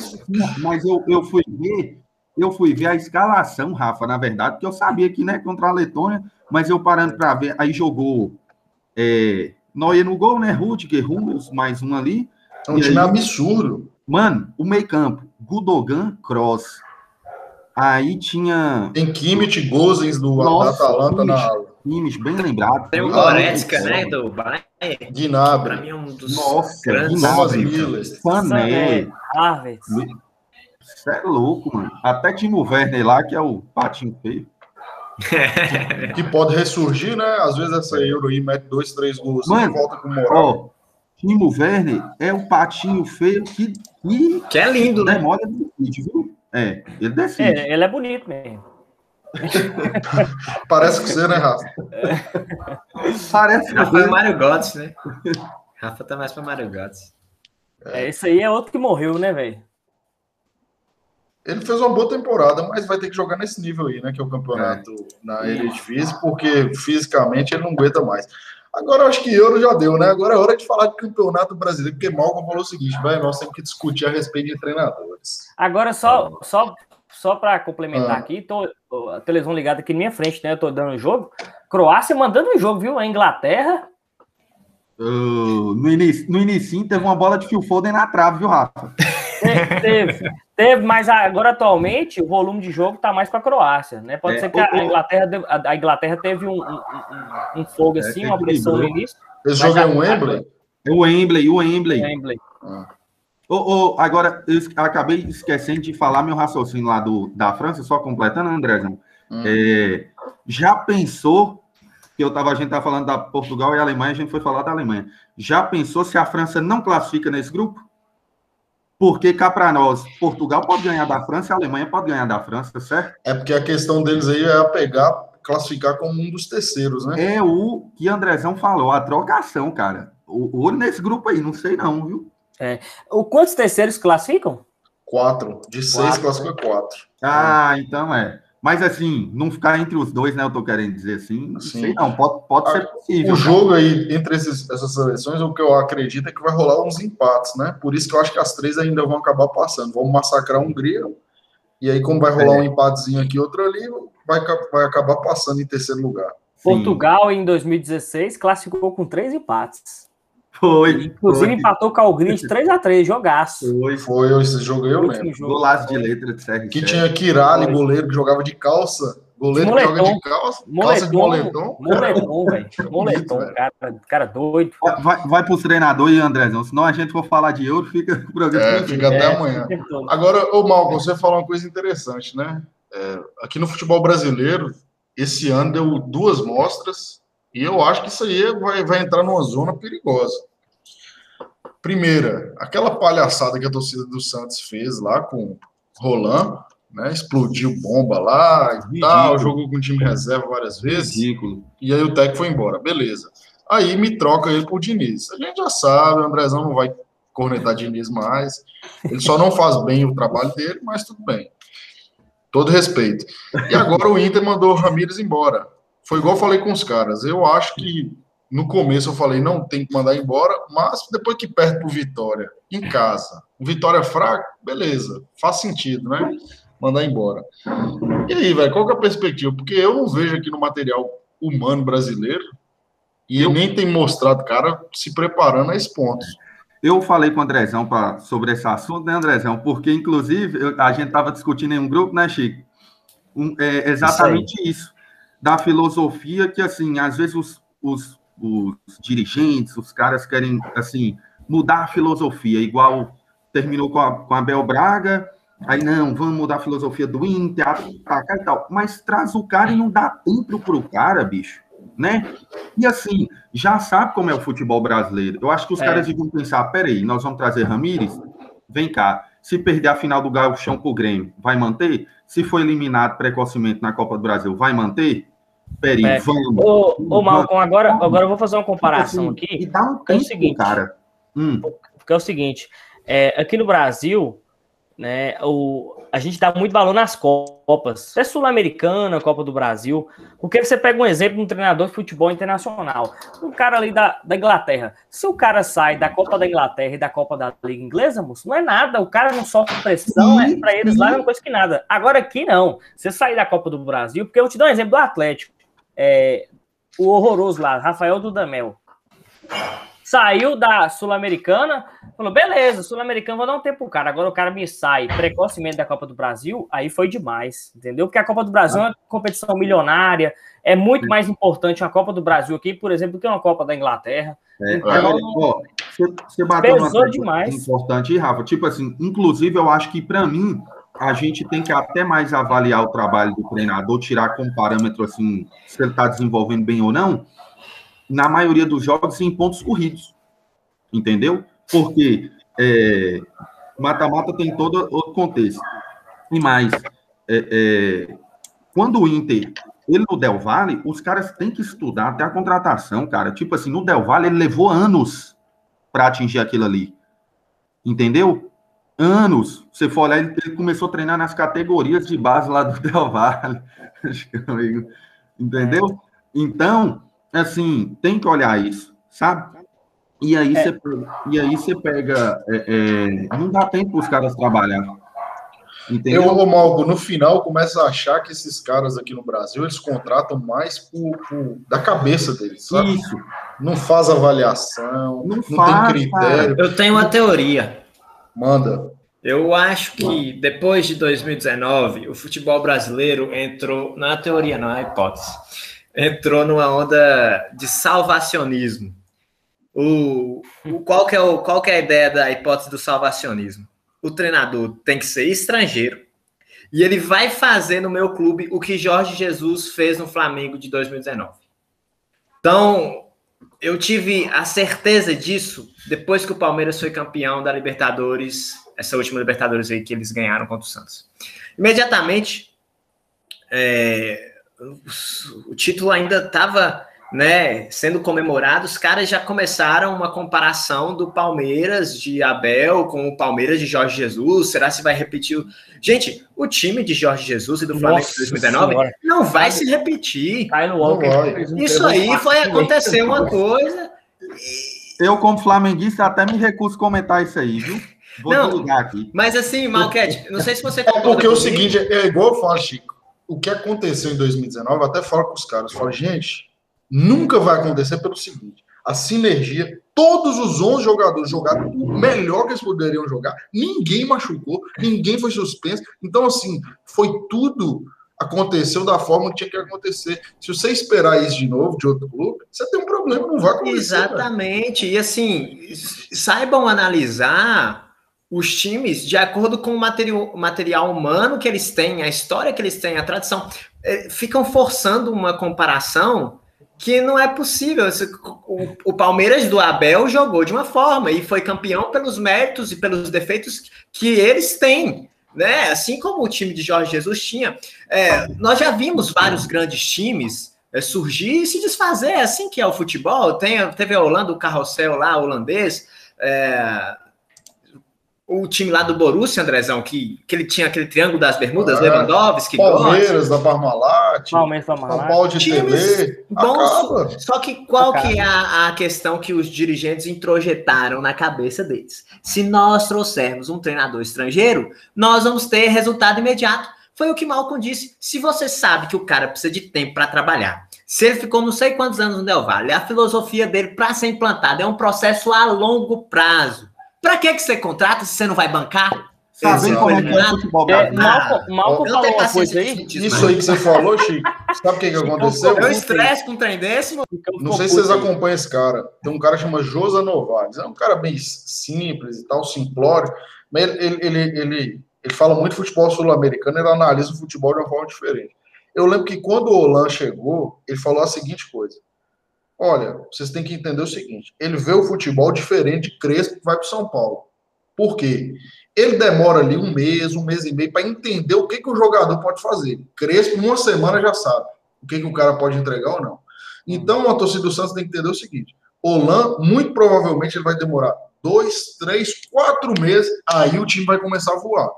mas eu, eu fui ver, eu fui ver a escalação, Rafa, na verdade, porque eu sabia que, né, contra a Letônia, mas eu parando para ver, aí jogou é, Noia no gol, né? Rudiger, Rummels, mais um ali. É um time aí, absurdo. Mano, o meio campo, Gudogan, Cross. Aí tinha... Tem Kimmich, Gozens do Nossa, Atalanta na. Kimmich, bem lembrado. Tem o Goretzka, né, do Bayern. Gnabry. Pra mim é um dos Nossa, grandes... Miller. Sané. Harvard. Você é louco, mano. Até Timo Werner lá, que é o patinho feio. que pode ressurgir, né? Às vezes essa Euro aí mete dois, três gols Mano, e volta com moral. Ó, Timo Werner é o patinho feio que, que, Que é lindo, né? demora do vídeo, viu? É, ele decide. É, ele é bonito mesmo. Parece que você, né, Rafa? Parece Rafa é que Mário Götze, né? Rafa tá mais pra Mário Götze. É, esse aí é outro que morreu, né, velho? Ele fez uma boa temporada, mas vai ter que jogar nesse nível aí, né? Que é o campeonato na Eredivisie, porque fisicamente ele não aguenta mais. Agora eu acho que Euro já deu, né? Agora é hora de falar de campeonato brasileiro, porque Malcolm falou o seguinte, velho, nós temos que discutir a respeito de treinadores. Agora, só, só, só para complementar Ah. aqui, tô, a televisão ligada aqui na minha frente, né? Eu tô dando o jogo. Croácia mandando um jogo, viu? A Inglaterra. Uh, no, início, no início teve uma bola de Phil Foden na trave, viu, Rafa? te- Teve, teve, mas agora atualmente o volume de jogo tá mais para a Croácia, né? Pode É, ser que o- a Inglaterra, a Inglaterra teve um, um, um- um fogo É, assim, uma pressão no início. Esse jogo é a- um Wembley? É o Wembley, o Wembley. Wembley. Ah. Ô, ô, agora, eu acabei esquecendo de falar meu raciocínio lá do, da França, só completando, Andrezão. Hum. É, já pensou que eu tava, a gente estava falando da Portugal e Alemanha, a gente foi falar da Alemanha. Já pensou se a França não classifica nesse grupo? Porque cá para nós, Portugal pode ganhar da França e a Alemanha pode ganhar da França, certo? É porque a questão deles aí é pegar, classificar como um dos terceiros, né? É o que Andrezão falou, a trocação, cara. O olho nesse grupo aí, não sei não, viu? O quantos terceiros classificam? Quatro. De seis, Quatro, classifica quatro. Ah, então é. Mas assim, não ficar entre os dois, né? Eu tô querendo dizer assim. Não Sim. sei não, pode, pode Ah, ser possível. O jogo aí, entre esses- essas seleções, o que eu acredito é que vai rolar uns empates, né? Por isso que eu acho que as três ainda vão acabar passando. Vão massacrar a Hungria, e aí, como vai rolar um empatezinho aqui, outro ali, vai, vai acabar passando em terceiro lugar. Sim. Portugal, em 2016, classificou com três empates. Foi. Inclusive, foi. empatou Hungria de 3x3, jogaço. Foi. Foi esse jogo eu lembro. jogo. Golaço de letra de CR7. Que tinha Kirali, goleiro que jogava de calça. Goleiro De que joga moletom. de calça. Calça de Moletom, moletom. moletom, velho. Moletom, cara, cara doido. Vai, vai pro treinador e Andrezão, senão a gente for falar de euro, fica o programa. É, fica até É, amanhã. o. Agora, ô Malcolm, você falou uma coisa interessante, né? É, aqui no futebol brasileiro, esse ano deu duas mostras, e eu acho que isso aí vai, vai entrar numa zona perigosa. Primeira, aquela palhaçada que a torcida do Santos fez lá com Roland, né? Explodiu bomba lá e tal, Ridículo. jogou com o time reserva várias vezes. Ridículo. E aí o técnico foi embora, beleza. Aí me troca ele pro Diniz. A gente já sabe, o Andrezão não vai cornetar Diniz mais. Ele só não faz bem o trabalho dele, mas tudo bem. Todo respeito. E agora o Inter mandou o Ramires embora. Foi igual eu falei com os caras. Eu acho que no começo eu falei, não tem que mandar embora, mas depois que perde pro Vitória, em casa, o Vitória fraco, beleza, faz sentido, né? Mandar embora. E aí, velho, qual que é a perspectiva? Porque eu não vejo aqui no material humano brasileiro e ele nem tem mostrado cara se preparando a esse ponto. Eu falei com o Andrezão pra, sobre esse assunto, né, Andrezão? Porque, inclusive, eu- a gente estava discutindo em um grupo, né, Chico? Um- é exatamente isso, Da filosofia que, assim, às vezes os, os, os dirigentes, os caras querem, assim, mudar a filosofia, igual terminou com a, com a Bel Braga, aí não, vamos mudar a filosofia do Inter, atacar e tal. Mas traz o cara e não dá tempo pro cara, bicho, né? E assim, já sabe como é o futebol brasileiro. Eu acho que os É. caras deviam pensar: peraí, nós vamos trazer Ramires? Vem cá. Se perder a final do Gauchão pro Grêmio, vai manter? Se for eliminado precocemente na Copa do Brasil, vai manter? Peraí, É. vamos. Ô, ô Malcolm, agora, agora eu vou fazer uma comparação Assim, aqui. E dá um é o tempo, seguinte. cara. Hum, Porque é o seguinte, é, aqui no Brasil, né, o, a gente dá muito valor nas Copas. É Sul-Americana, Copa do Brasil. Porque você pega um exemplo de um treinador de futebol internacional. Um cara ali da, da Inglaterra. Se o cara sai da Copa da Inglaterra e da Copa da Liga Inglesa, moço, não é nada. O cara não sofre pressão. É, para eles lá é uma coisa que nada. Agora aqui não. Você sair da Copa do Brasil, porque eu te dou um exemplo do Atlético. É, o horroroso lá, Rafael Dudamel. Saiu da Sul-Americana, falou: beleza, Sul-Americana, vou dar um tempo pro cara. Agora o cara me sai precocemente da Copa do Brasil, aí foi demais, entendeu? Porque a Copa do Brasil é uma competição milionária, é muito mais importante uma Copa do Brasil aqui, por exemplo, do que uma Copa da Inglaterra. É, então, ó, você, você bateu pesou demais. importante, Rafa. Tipo assim, inclusive, eu acho que para mim a gente tem que até mais avaliar o trabalho do treinador, tirar como parâmetro assim, se ele está desenvolvendo bem ou não na maioria dos jogos em pontos corridos. Entendeu? Porque é, mata-mata é, tem todo outro contexto. E mais, é, é, quando o Inter, ele no Del Valle, os caras têm que estudar até a contratação, cara. Tipo assim, no Del Valle ele levou anos para atingir aquilo ali. Entendeu? Anos. Você for olhar, ele, ele começou a treinar nas categorias de base lá do Del Valle. Entendeu? Então, assim, tem que olhar isso, sabe? E aí, é. você, e aí você pega. É, é, não dá tempo para os caras trabalhar. Entendeu? Eu, Malgo, no final, começo a achar que esses caras aqui no Brasil, eles contratam mais por, por da cabeça deles, sabe? Isso. Não faz avaliação, não, não faz, tem critério. Cara. Eu tenho uma teoria. Manda. Eu acho que depois de 2019, o futebol brasileiro entrou, na teoria, não é hipótese, entrou numa onda de salvacionismo. O, o, qual, que é o, qual que é a ideia da hipótese do salvacionismo? O treinador tem que ser estrangeiro e ele vai fazer no meu clube o que Jorge Jesus fez no Flamengo de 2019. Então, eu tive a certeza disso depois que o Palmeiras foi campeão da Libertadores, essa última Libertadores aí que eles ganharam contra o Santos. Imediatamente, é, o título ainda estava né, sendo comemorado, os caras já começaram uma comparação do Palmeiras de Abel com o Palmeiras de Jorge Jesus. Será se vai repetir? Gente, o time de Jorge Jesus e do Flamengo de 2019 senhora. não vai se repetir. Isso aí foi acontecer uma coisa. Eu, como flamenguista, até me recuso comentar isso aí, viu? Vou não, aqui. Mas assim, Malquete, não sei se você É porque é o seguinte, é igual eu falo, Chico o que aconteceu em 2019, até falo com os caras, falo, gente, nunca vai acontecer pelo seguinte, a sinergia, todos os 11 jogadores jogaram o melhor que eles poderiam jogar, ninguém machucou, ninguém foi suspenso, então assim, foi tudo aconteceu da forma que tinha que acontecer. Se você esperar isso de novo de outro clube, você tem um problema, não vai acontecer. Exatamente. Velho. E assim, saibam analisar os times de acordo com o material, material humano que eles têm, a história que eles têm, a tradição. É, ficam forçando uma comparação que não é possível. O, Palmeiras do Abel jogou de uma forma e foi campeão pelos méritos e pelos defeitos que eles têm. Né? Assim como o time de Jorge Jesus tinha. É, nós já vimos vários grandes times é, surgir e se desfazer, é assim que é o futebol. Tem, teve a Holanda, o carrossel lá, holandês. É, o time lá do Borussia, Andrezão, que, que ele tinha aquele triângulo das bermudas, é, Lewandowski, Palmeiras da Parmalat, Palmeiras Parmalat, São Paulo de TV, bons, Só que qual que é a, a, questão que os dirigentes introjetaram na cabeça deles? Se nós trouxermos um treinador estrangeiro, nós vamos ter resultado imediato. Foi o que Malcolm disse. Se você sabe que o cara precisa de tempo para trabalhar, se ele ficou não sei quantos anos no Del Valle, a filosofia dele para ser implantada é um processo a longo prazo Pra que, que você contrata se você não vai bancar? Sabe como é que é futebol é, Malco, Malco falou uma coisa aí. Isso aí que você falou, Chico, sabe o que, que aconteceu? Eu estresse com um trem desse, mano. Não sei se vocês acompanham esse cara. Tem um cara que chama Josa Novaes. É um cara bem simples e tal, simplório. Mas ele, ele, ele, ele, ele fala muito futebol sul-americano, ele analisa o futebol de uma forma diferente. Eu lembro que quando o Olan chegou, ele falou a seguinte coisa. Olha, vocês têm que entender o seguinte: ele vê o futebol diferente de Crespo que vai para São Paulo. Por quê? Ele demora ali um mês, um mês e meio para entender o que, que o jogador pode fazer. Crespo, uma semana já sabe o que, que o cara pode entregar ou não. Então, a torcida do Santos tem que entender o seguinte: Olan, muito provavelmente, ele vai demorar dois, três, quatro meses, aí o time vai começar a voar.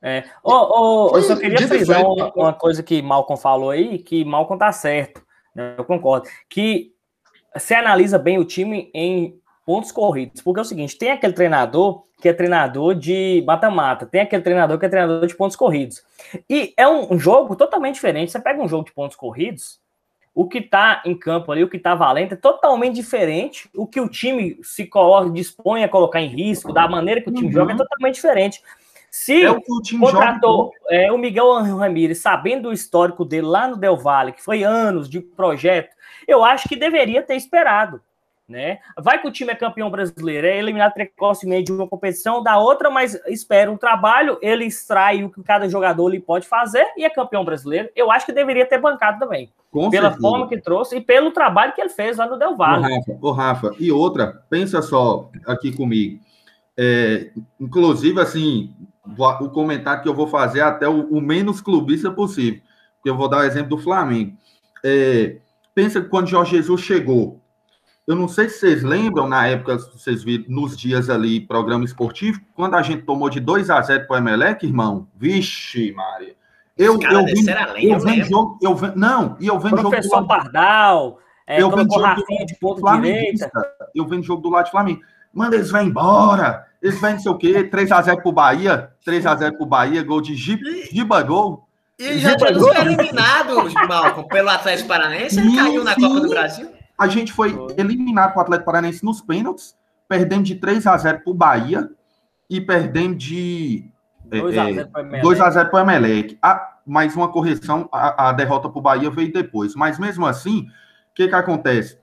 É. Oh, oh, eu só queria frisar uma, uma, coisa que Malcolm falou aí, que Malcolm tá certo, né? eu concordo, que você analisa bem o time em pontos corridos, porque é o seguinte, tem aquele treinador que é treinador de mata-mata, tem aquele treinador que é treinador de pontos corridos, e é um, um jogo totalmente diferente, você pega um jogo de pontos corridos, o que está em campo ali, o que está valendo, é totalmente diferente. O que o time se coloca, dispõe a colocar em risco, da maneira que o time uhum. joga, é totalmente diferente. Se é o, o contratou é, o Miguel Ramírez, sabendo do histórico dele lá no Del Valle, que foi anos de projeto, eu acho que deveria ter esperado. Né? Vai que o time é campeão brasileiro, é eliminado precocemente de uma competição da outra, mas espera um trabalho, ele extrai o que cada jogador lhe pode fazer e é campeão brasileiro. Eu acho que deveria ter bancado também. Com pela certeza. forma que trouxe e pelo trabalho que ele fez lá no Del Valle. Ô Rafa, ô Rafa, e outra, pensa só aqui comigo. É, inclusive, assim, o comentário que eu vou fazer é até o, o menos clubista possível. Porque eu vou dar o exemplo do Flamengo. É, pensa que quando Jorge Jesus chegou, eu não sei se vocês lembram, na época, vocês viram, nos dias ali, programa esportivo, quando a gente tomou de 2 a 0 para o Emelec, irmão, vixe, Maria. Eu, eu, vim, além, eu vendo jogo, eu vendo, não, e eu vendo Professor jogo do Pardal, é, eu vendo jogo do, de ponto direita. Eu vendo jogo do lado de Flamengo. Manda eles vão embora. Eles vão não sei o quê, 3x0 pro Bahia, 3x0 pro Bahia, gol de Giba Gol. E já foi eliminado, Malcolm, pelo Atlético Paranense, ele caiu na Copa do Brasil. A gente foi eliminado pro Atlético Paranense nos pênaltis, perdemos de 3x0 pro Bahia e perdemos de 2x0 é, para o Emelec. Ah, mais uma correção, a, a derrota para o Bahia veio depois. Mas mesmo assim, o que, que acontece?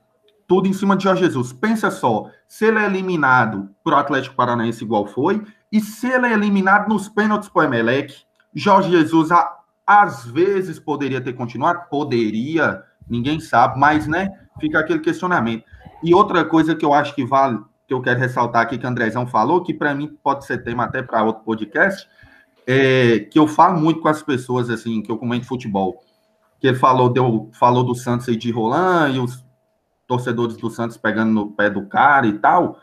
Tudo em cima de Jorge Jesus. Pensa só, se ele é eliminado para o Atlético Paranaense igual foi, e se ele é eliminado nos pênaltis para o Emelec, Jorge Jesus a, às vezes poderia ter continuado? Poderia, ninguém sabe, mas né, fica aquele questionamento. E outra coisa que eu acho que vale, que eu quero ressaltar aqui que o Andrezão falou, que para mim pode ser tema até para outro podcast, é, que eu falo muito com as pessoas, assim, que eu comento futebol, que ele falou, deu, falou do Santos e de Roland, e os torcedores do Santos pegando no pé do cara e tal,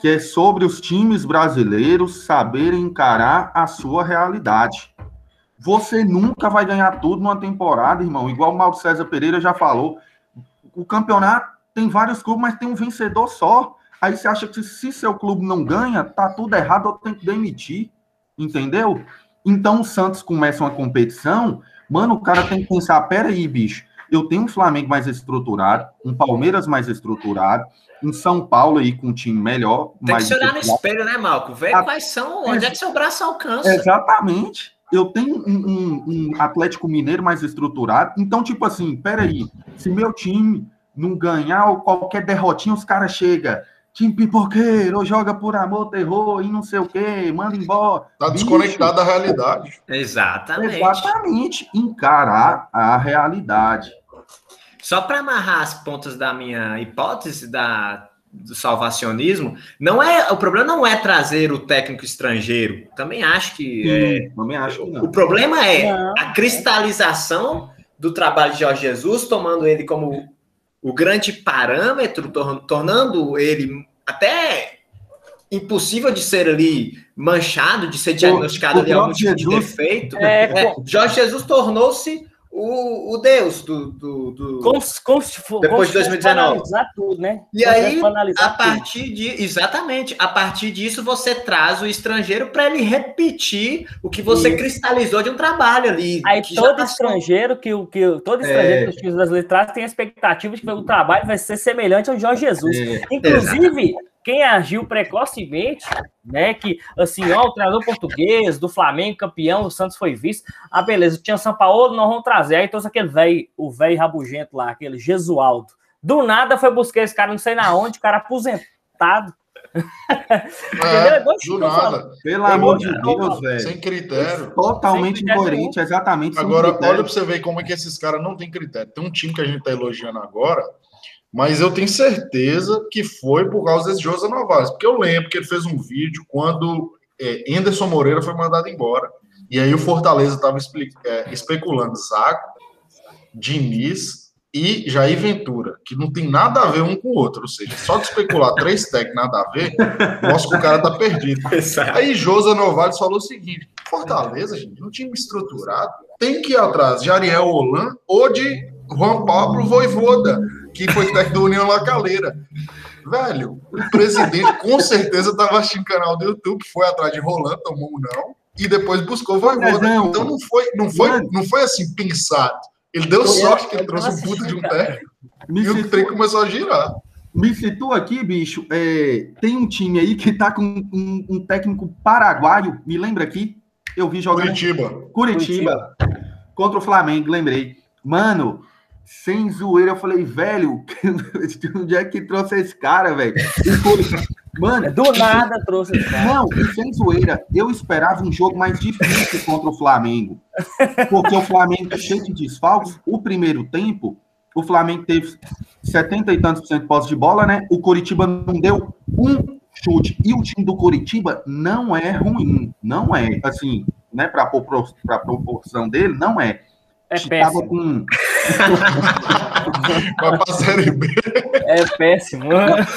que é sobre os times brasileiros saberem encarar a sua realidade. Você nunca vai ganhar tudo numa temporada, irmão. Igual o Mauro César Pereira já falou. O campeonato tem vários clubes, mas tem um vencedor só. Aí você acha que se seu clube não ganha, tá tudo errado, ou tem que demitir entendeu? Então o Santos começa uma competição, mano, o cara tem que pensar, peraí, bicho, eu tenho um Flamengo mais estruturado, um Palmeiras mais estruturado, em São Paulo aí com um time melhor. Tem que se olhar no espelho, né, Malco? Ver A... quais são, onde é que seu braço alcança. Exatamente. Eu tenho um, um, um, Atlético Mineiro mais estruturado. Então, tipo assim, peraí, se meu time não ganhar ou qualquer derrotinha, os caras chegam time pipoqueiro, joga por amor, terror e não sei o quê, manda embora. Tá desconectado da realidade. Exatamente. Exatamente. Encarar a realidade. Só para amarrar as pontas da minha hipótese da, do salvacionismo, não é o problema não é trazer o técnico estrangeiro. Também acho que. É, também acho que não. O problema é não. a cristalização do trabalho de Jorge Jesus, tomando ele como o grande parâmetro, tornando ele até impossível de ser ali manchado, de ser diagnosticado o, ali algum tipo Jesus, de defeito. É, é, Jorge Jesus tornou-se o, o Deus do, do, do como, como se for, depois de 2019. Tudo, né? E aí, a partir tudo. de exatamente, a partir disso você traz o estrangeiro para ele repetir o que você Isso. cristalizou de um trabalho ali. Aí todo estrangeiro que o que todo estrangeiro é. que os times brasileiros trazem tem a expectativa de que o trabalho vai ser semelhante ao Jorge Jesus. É. Inclusive, quem agiu precocemente, né? Que assim, ó, o treinador português do Flamengo, campeão, o Santos foi visto. Ah, beleza, tinha São Paulo, nós vamos trazer. Aí trouxe aquele velho, o velho rabugento lá, aquele Jesualdo. Do nada foi buscar esse cara, não sei na onde, o cara aposentado. É, do nada. Pelo amor de Deus, velho. Sem critério. Totalmente incoerente, exatamente. Agora, olha pra você ver como é que esses caras não têm critério. Tem um time que a gente tá elogiando agora, mas eu tenho certeza que foi por causa desse José Novaes, porque eu lembro que ele fez um vídeo quando é, Anderson Moreira foi mandado embora. E aí o Fortaleza estava é, especulando Zaco, Diniz e Jair Ventura, que não tem nada a ver um com o outro. Ou seja, só de especular três técnicos nada a ver, mostra que o cara tá perdido. Aí José Novaes falou o seguinte: Fortaleza, gente, um time estruturado, tem que ir atrás de Ariel Holan ou de Juan Pablo Voivoda, que foi técnico da União La Calera. Velho, o presidente com certeza estava assistindo canal do YouTube, foi atrás de Roland, tomou um não, e depois buscou Voivoda. Não, então não foi, não, foi, não foi assim pensado. Ele deu sorte que ele trouxe um puta de um técnico e o trem começou a girar. Me citou aqui, bicho, é, tem um time aí que tá com um, um, técnico paraguaio, me lembra aqui? Eu vi jogando. Curitiba. Curitiba. Curitiba. Contra o Flamengo, lembrei. Mano, sem zoeira, eu falei, velho, onde é que trouxe esse cara, velho? Mano, do nada trouxe esse cara. Não, sem zoeira, eu esperava um jogo mais difícil contra o Flamengo. Porque o Flamengo cheio de desfalques, o primeiro tempo, o Flamengo teve 70 e tantos por cento de posse de bola, né? O Coritiba não deu um chute. E o time do Coritiba não é ruim, não é, assim, né, para proporção dele, não é. É péssimo. Com... Vai pra Série B. É péssimo.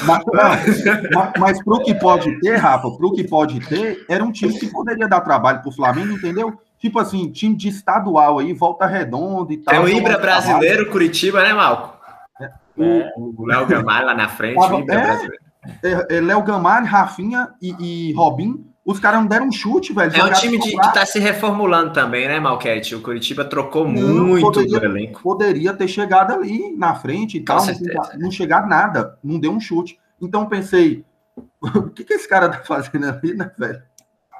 Mas, mas, mas pro que pode ter, Rafa, pro que pode ter, era um time que poderia dar trabalho pro Flamengo, entendeu? Tipo assim, time de estadual aí, volta redonda e tal. É o Ibra brasileiro, trabalho. Curitiba, né, Malco? É. O Léo Gamalho lá na frente, Tava, o Ibra é, brasileiro. É, é Léo Gamalho, Rafinha e, e Robin os caras não deram um chute, velho. É um time de, que tá se reformulando também, né, Malquete? O Curitiba trocou não, muito poderia, do elenco. Poderia ter chegado ali na frente e Com tal. Não, não chegar nada, não deu um chute. Então pensei, o que, que esse cara tá fazendo ali, né, velho?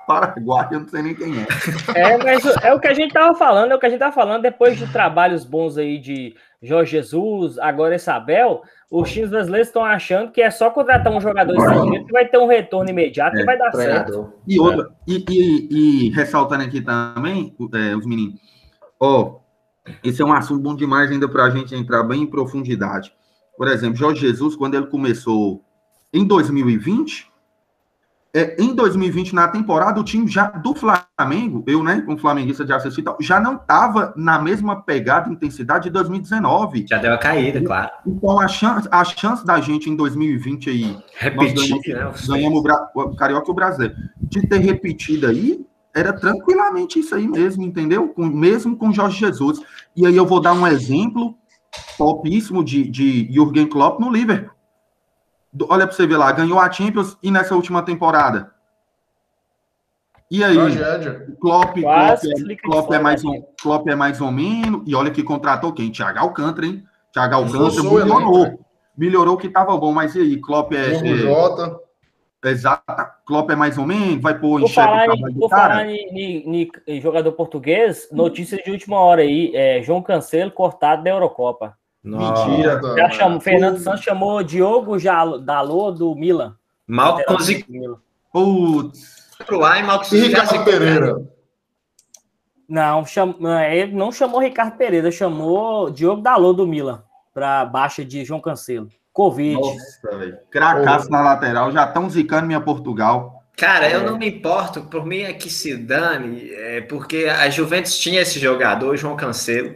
Paraguai, eu não sei nem quem é. É, mas é o que a gente tava falando, é o que a gente tava falando depois de trabalhos bons aí de Jorge Jesus, agora Isabel os times brasileiros estão achando que é só contratar um jogador estrangeiro que vai ter um retorno imediato é, e vai dar certo. E outra, e, e, e, ressaltando aqui também, é, os meninos, ó, esse é um assunto bom demais ainda para a gente entrar bem em profundidade. Por exemplo, Jorge Jesus, quando ele começou em 2020, é, em 2020, na temporada, o time já do Flamengo, eu, né, como flamenguista de assistir tal, já não estava na mesma pegada e intensidade de 2019. Já deu a caída, claro. Então, a chance, a chance da gente em 2020 aí. Repetir, ganhamos, né? Ganhamos o, o Carioca e o Brasileiro. De ter repetido aí, era tranquilamente isso aí mesmo, entendeu? Com, mesmo com Jorge Jesus. E aí eu vou dar um exemplo topíssimo de, de Jürgen Klopp no Liverpool. Olha para você ver lá, ganhou a Champions e nessa última temporada. E aí, Klopp, Klopp, é, Klopp, é mais um, Klopp é mais ou menos, e olha que contratou quem? Thiago Alcântara, hein? Thiago Alcântara melhorou. Né? Melhorou que estava bom, mas e aí, Klopp é... é Jota. Exato, Klopp é mais ou menos, vai pôr em xeque Vou falar em, jogador português, notícias de última hora aí, é, João Cancelo cortado da Eurocopa. Mentira. Já chamou, Fernando Santos chamou Diogo Dalô do Milan. Mal conseguiu. Putz. Lá e mal E Ricardo Pereira. Não, cham... ele não chamou Ricardo Pereira, chamou Diogo Dalô do Milan para baixa de João Cancelo. Covid. Nossa, velho. Cracaço na lateral, já estão zicando minha Portugal. Cara, é. eu não me importo, por mim é que se dane, é, porque a Juventus tinha esse jogador, João Cancelo,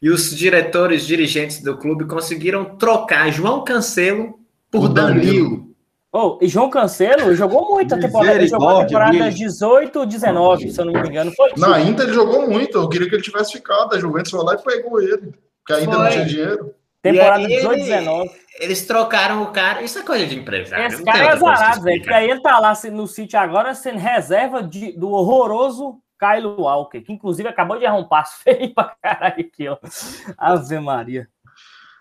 e os diretores, dirigentes do clube conseguiram trocar João Cancelo por Danilo. Oh, e João Cancelo jogou muito a temporada. Ele jogou a temporada 18, 19, se eu não me engano. Foi Na Inter ele jogou muito. Eu queria que ele tivesse ficado. A Juventus foi lá e pegou ele. Porque a Inter foi. não tinha dinheiro. Temporada 18, 19. Eles trocaram o cara. Isso é coisa de empresário. Esse cara é azarado, velho. Porque aí ele tá lá no City agora sendo reserva de, do horroroso Kyle Walker, que inclusive acabou de errar um passo feio pra caralho aqui, ó. Ave Maria.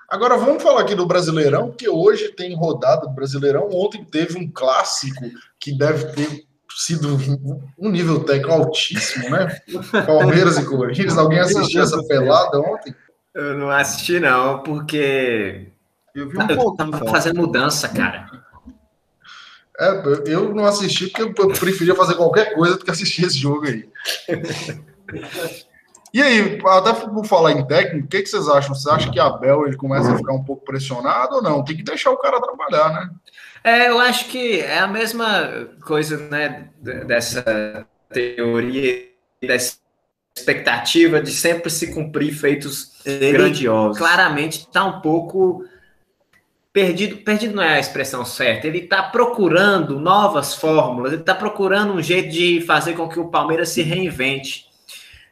Agora vamos falar aqui do Brasileirão, que hoje tem rodada do Brasileirão. Ontem teve um clássico que deve ter sido um nível técnico altíssimo, né? Palmeiras e Corinthians. Alguém assistiu essa pelada ontem? Eu não assisti, não, porque. Eu vi um pouco. Tava fazendo mudança, cara. É, eu não assisti porque eu preferia fazer qualquer coisa do que assistir esse jogo aí. E aí, até por falar em técnico, o que, que vocês acham? Você acha que Abel ele começa a ficar um pouco pressionado ou não? Tem que deixar o cara trabalhar, né? É, eu acho que é a mesma coisa, né, dessa teoria, dessa expectativa de sempre se cumprir feitos grandiosos. Claramente está um pouco perdido, perdido não é a expressão certa, ele está procurando novas fórmulas, ele está procurando um jeito de fazer com que o Palmeiras se reinvente.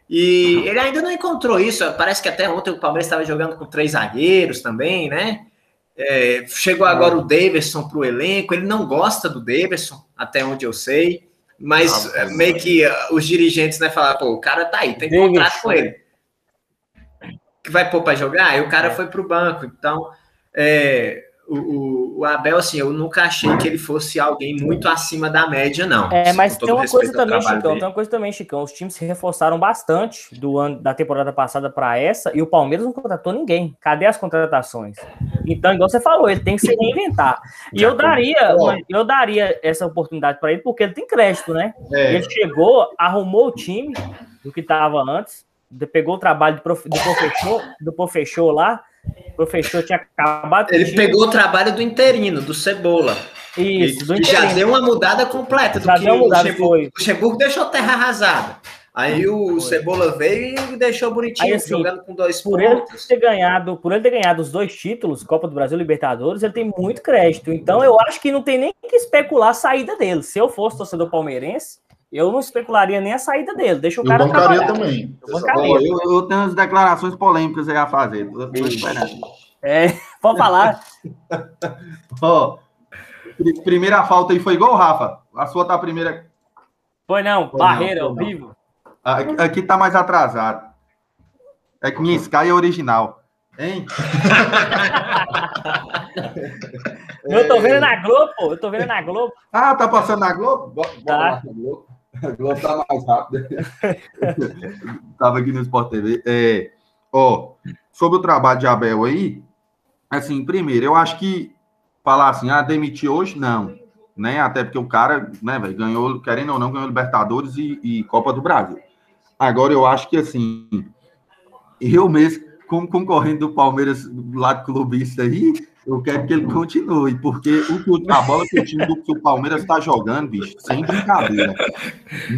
E ele ainda não encontrou isso. Parece que até ontem o Palmeiras estava jogando com três zagueiros também, né? É, chegou agora o Davidson para o elenco. Ele não gosta do Davidson, até onde eu sei. Mas ah, meio que uh, os dirigentes né, falaram, pô, o cara tá aí, tem Davidson. contrato com ele. Que vai pôr para jogar? E o cara é. foi para o banco. Então, é, o, o, Abel, assim, eu nunca achei que ele fosse alguém muito acima da média, não. É, mas tem uma coisa também, Chicão, dele. tem uma coisa também, Chicão. Os times se reforçaram bastante do ano da temporada passada para essa e o Palmeiras não contratou ninguém. Cadê as contratações? Então, igual você falou, ele tem que se reinventar. E eu daria, eu daria essa oportunidade para ele porque ele tem crédito, né? É. Ele chegou, arrumou o time do que estava antes, pegou o trabalho do, prof, do professor, do professor lá o professor tinha acabado. Ele pegou o trabalho do interino, do Cebola. Isso, do interino. Já deu uma mudada completa. Já deu uma mudada, o foi. O Luxemburgo deixou terra arrasada. Aí o. Cebola veio e deixou bonitinho, Aí, assim, jogando com dois por pontos. Ele ter ganhado, por ele ter ganhado os dois títulos, Copa do Brasil e Libertadores, ele tem muito crédito. Então eu acho que não tem nem que especular a saída dele. Se eu fosse torcedor palmeirense, eu não especularia nem a saída dele. Deixa o cara eu bancaria trabalhar. também. Eu, bancaria. Eu, eu, tenho umas declarações polêmicas aí a fazer. É, pode falar. oh, primeira falta aí foi gol, Rafa? A sua tá a primeira. Foi não, foi barreira não, ao vivo. Aqui, aqui tá mais atrasado. É que minha Sky é original. Hein? eu tô vendo na Globo, pô. Eu tô vendo na Globo. Ah, tá passando na Globo? Bora tá. lá na Globo. A Globo tá mais rápida. Tava aqui no Sport TV. É, ó, sobre o trabalho de Abel aí, assim, primeiro, eu acho que falar assim, ah, demitir hoje, não. Né? Até porque o cara, né, velho, ganhou, querendo ou não, ganhou Libertadores e, e Copa do Brasil. Agora, eu acho que, assim, eu mesmo, como concorrente do Palmeiras do lado clubista aí, eu quero que ele continue, porque o, a bola que o time do que o Palmeiras está jogando, bicho, sem brincadeira.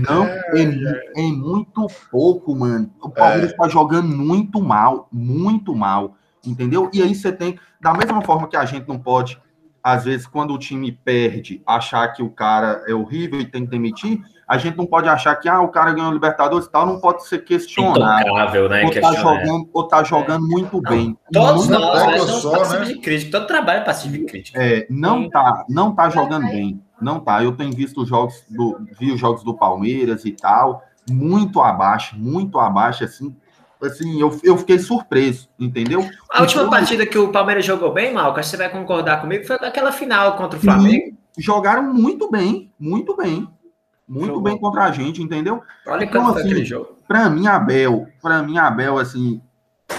Não, é, é, é muito pouco, mano. O Palmeiras está é. jogando muito mal, muito mal, entendeu? E aí você tem, da mesma forma que a gente não pode, às vezes, quando o time perde, achar que o cara é horrível e tem que demitir, a gente não pode achar que ah, o cara ganhou Libertadores e tal, não pode ser questionado. Intocável, né? Ou tá jogando, ou tá jogando é. muito bem. Todos nós, nós não só, né? de crítica, todo trabalho é passivo de crítica. É, não tá, não tá jogando bem. Não tá. Eu tenho visto os jogos do, vi os jogos do Palmeiras e tal, muito abaixo, muito abaixo, assim, assim, eu, eu fiquei surpreso, entendeu? A última então, partida que o Palmeiras jogou bem, Malca, você vai concordar comigo, foi aquela final contra o Flamengo. Jogaram muito bem, muito bem muito Jogou. bem contra a gente, entendeu? Olha então, assim, aquele jogo. Para mim, Abel, para mim, Abel, assim,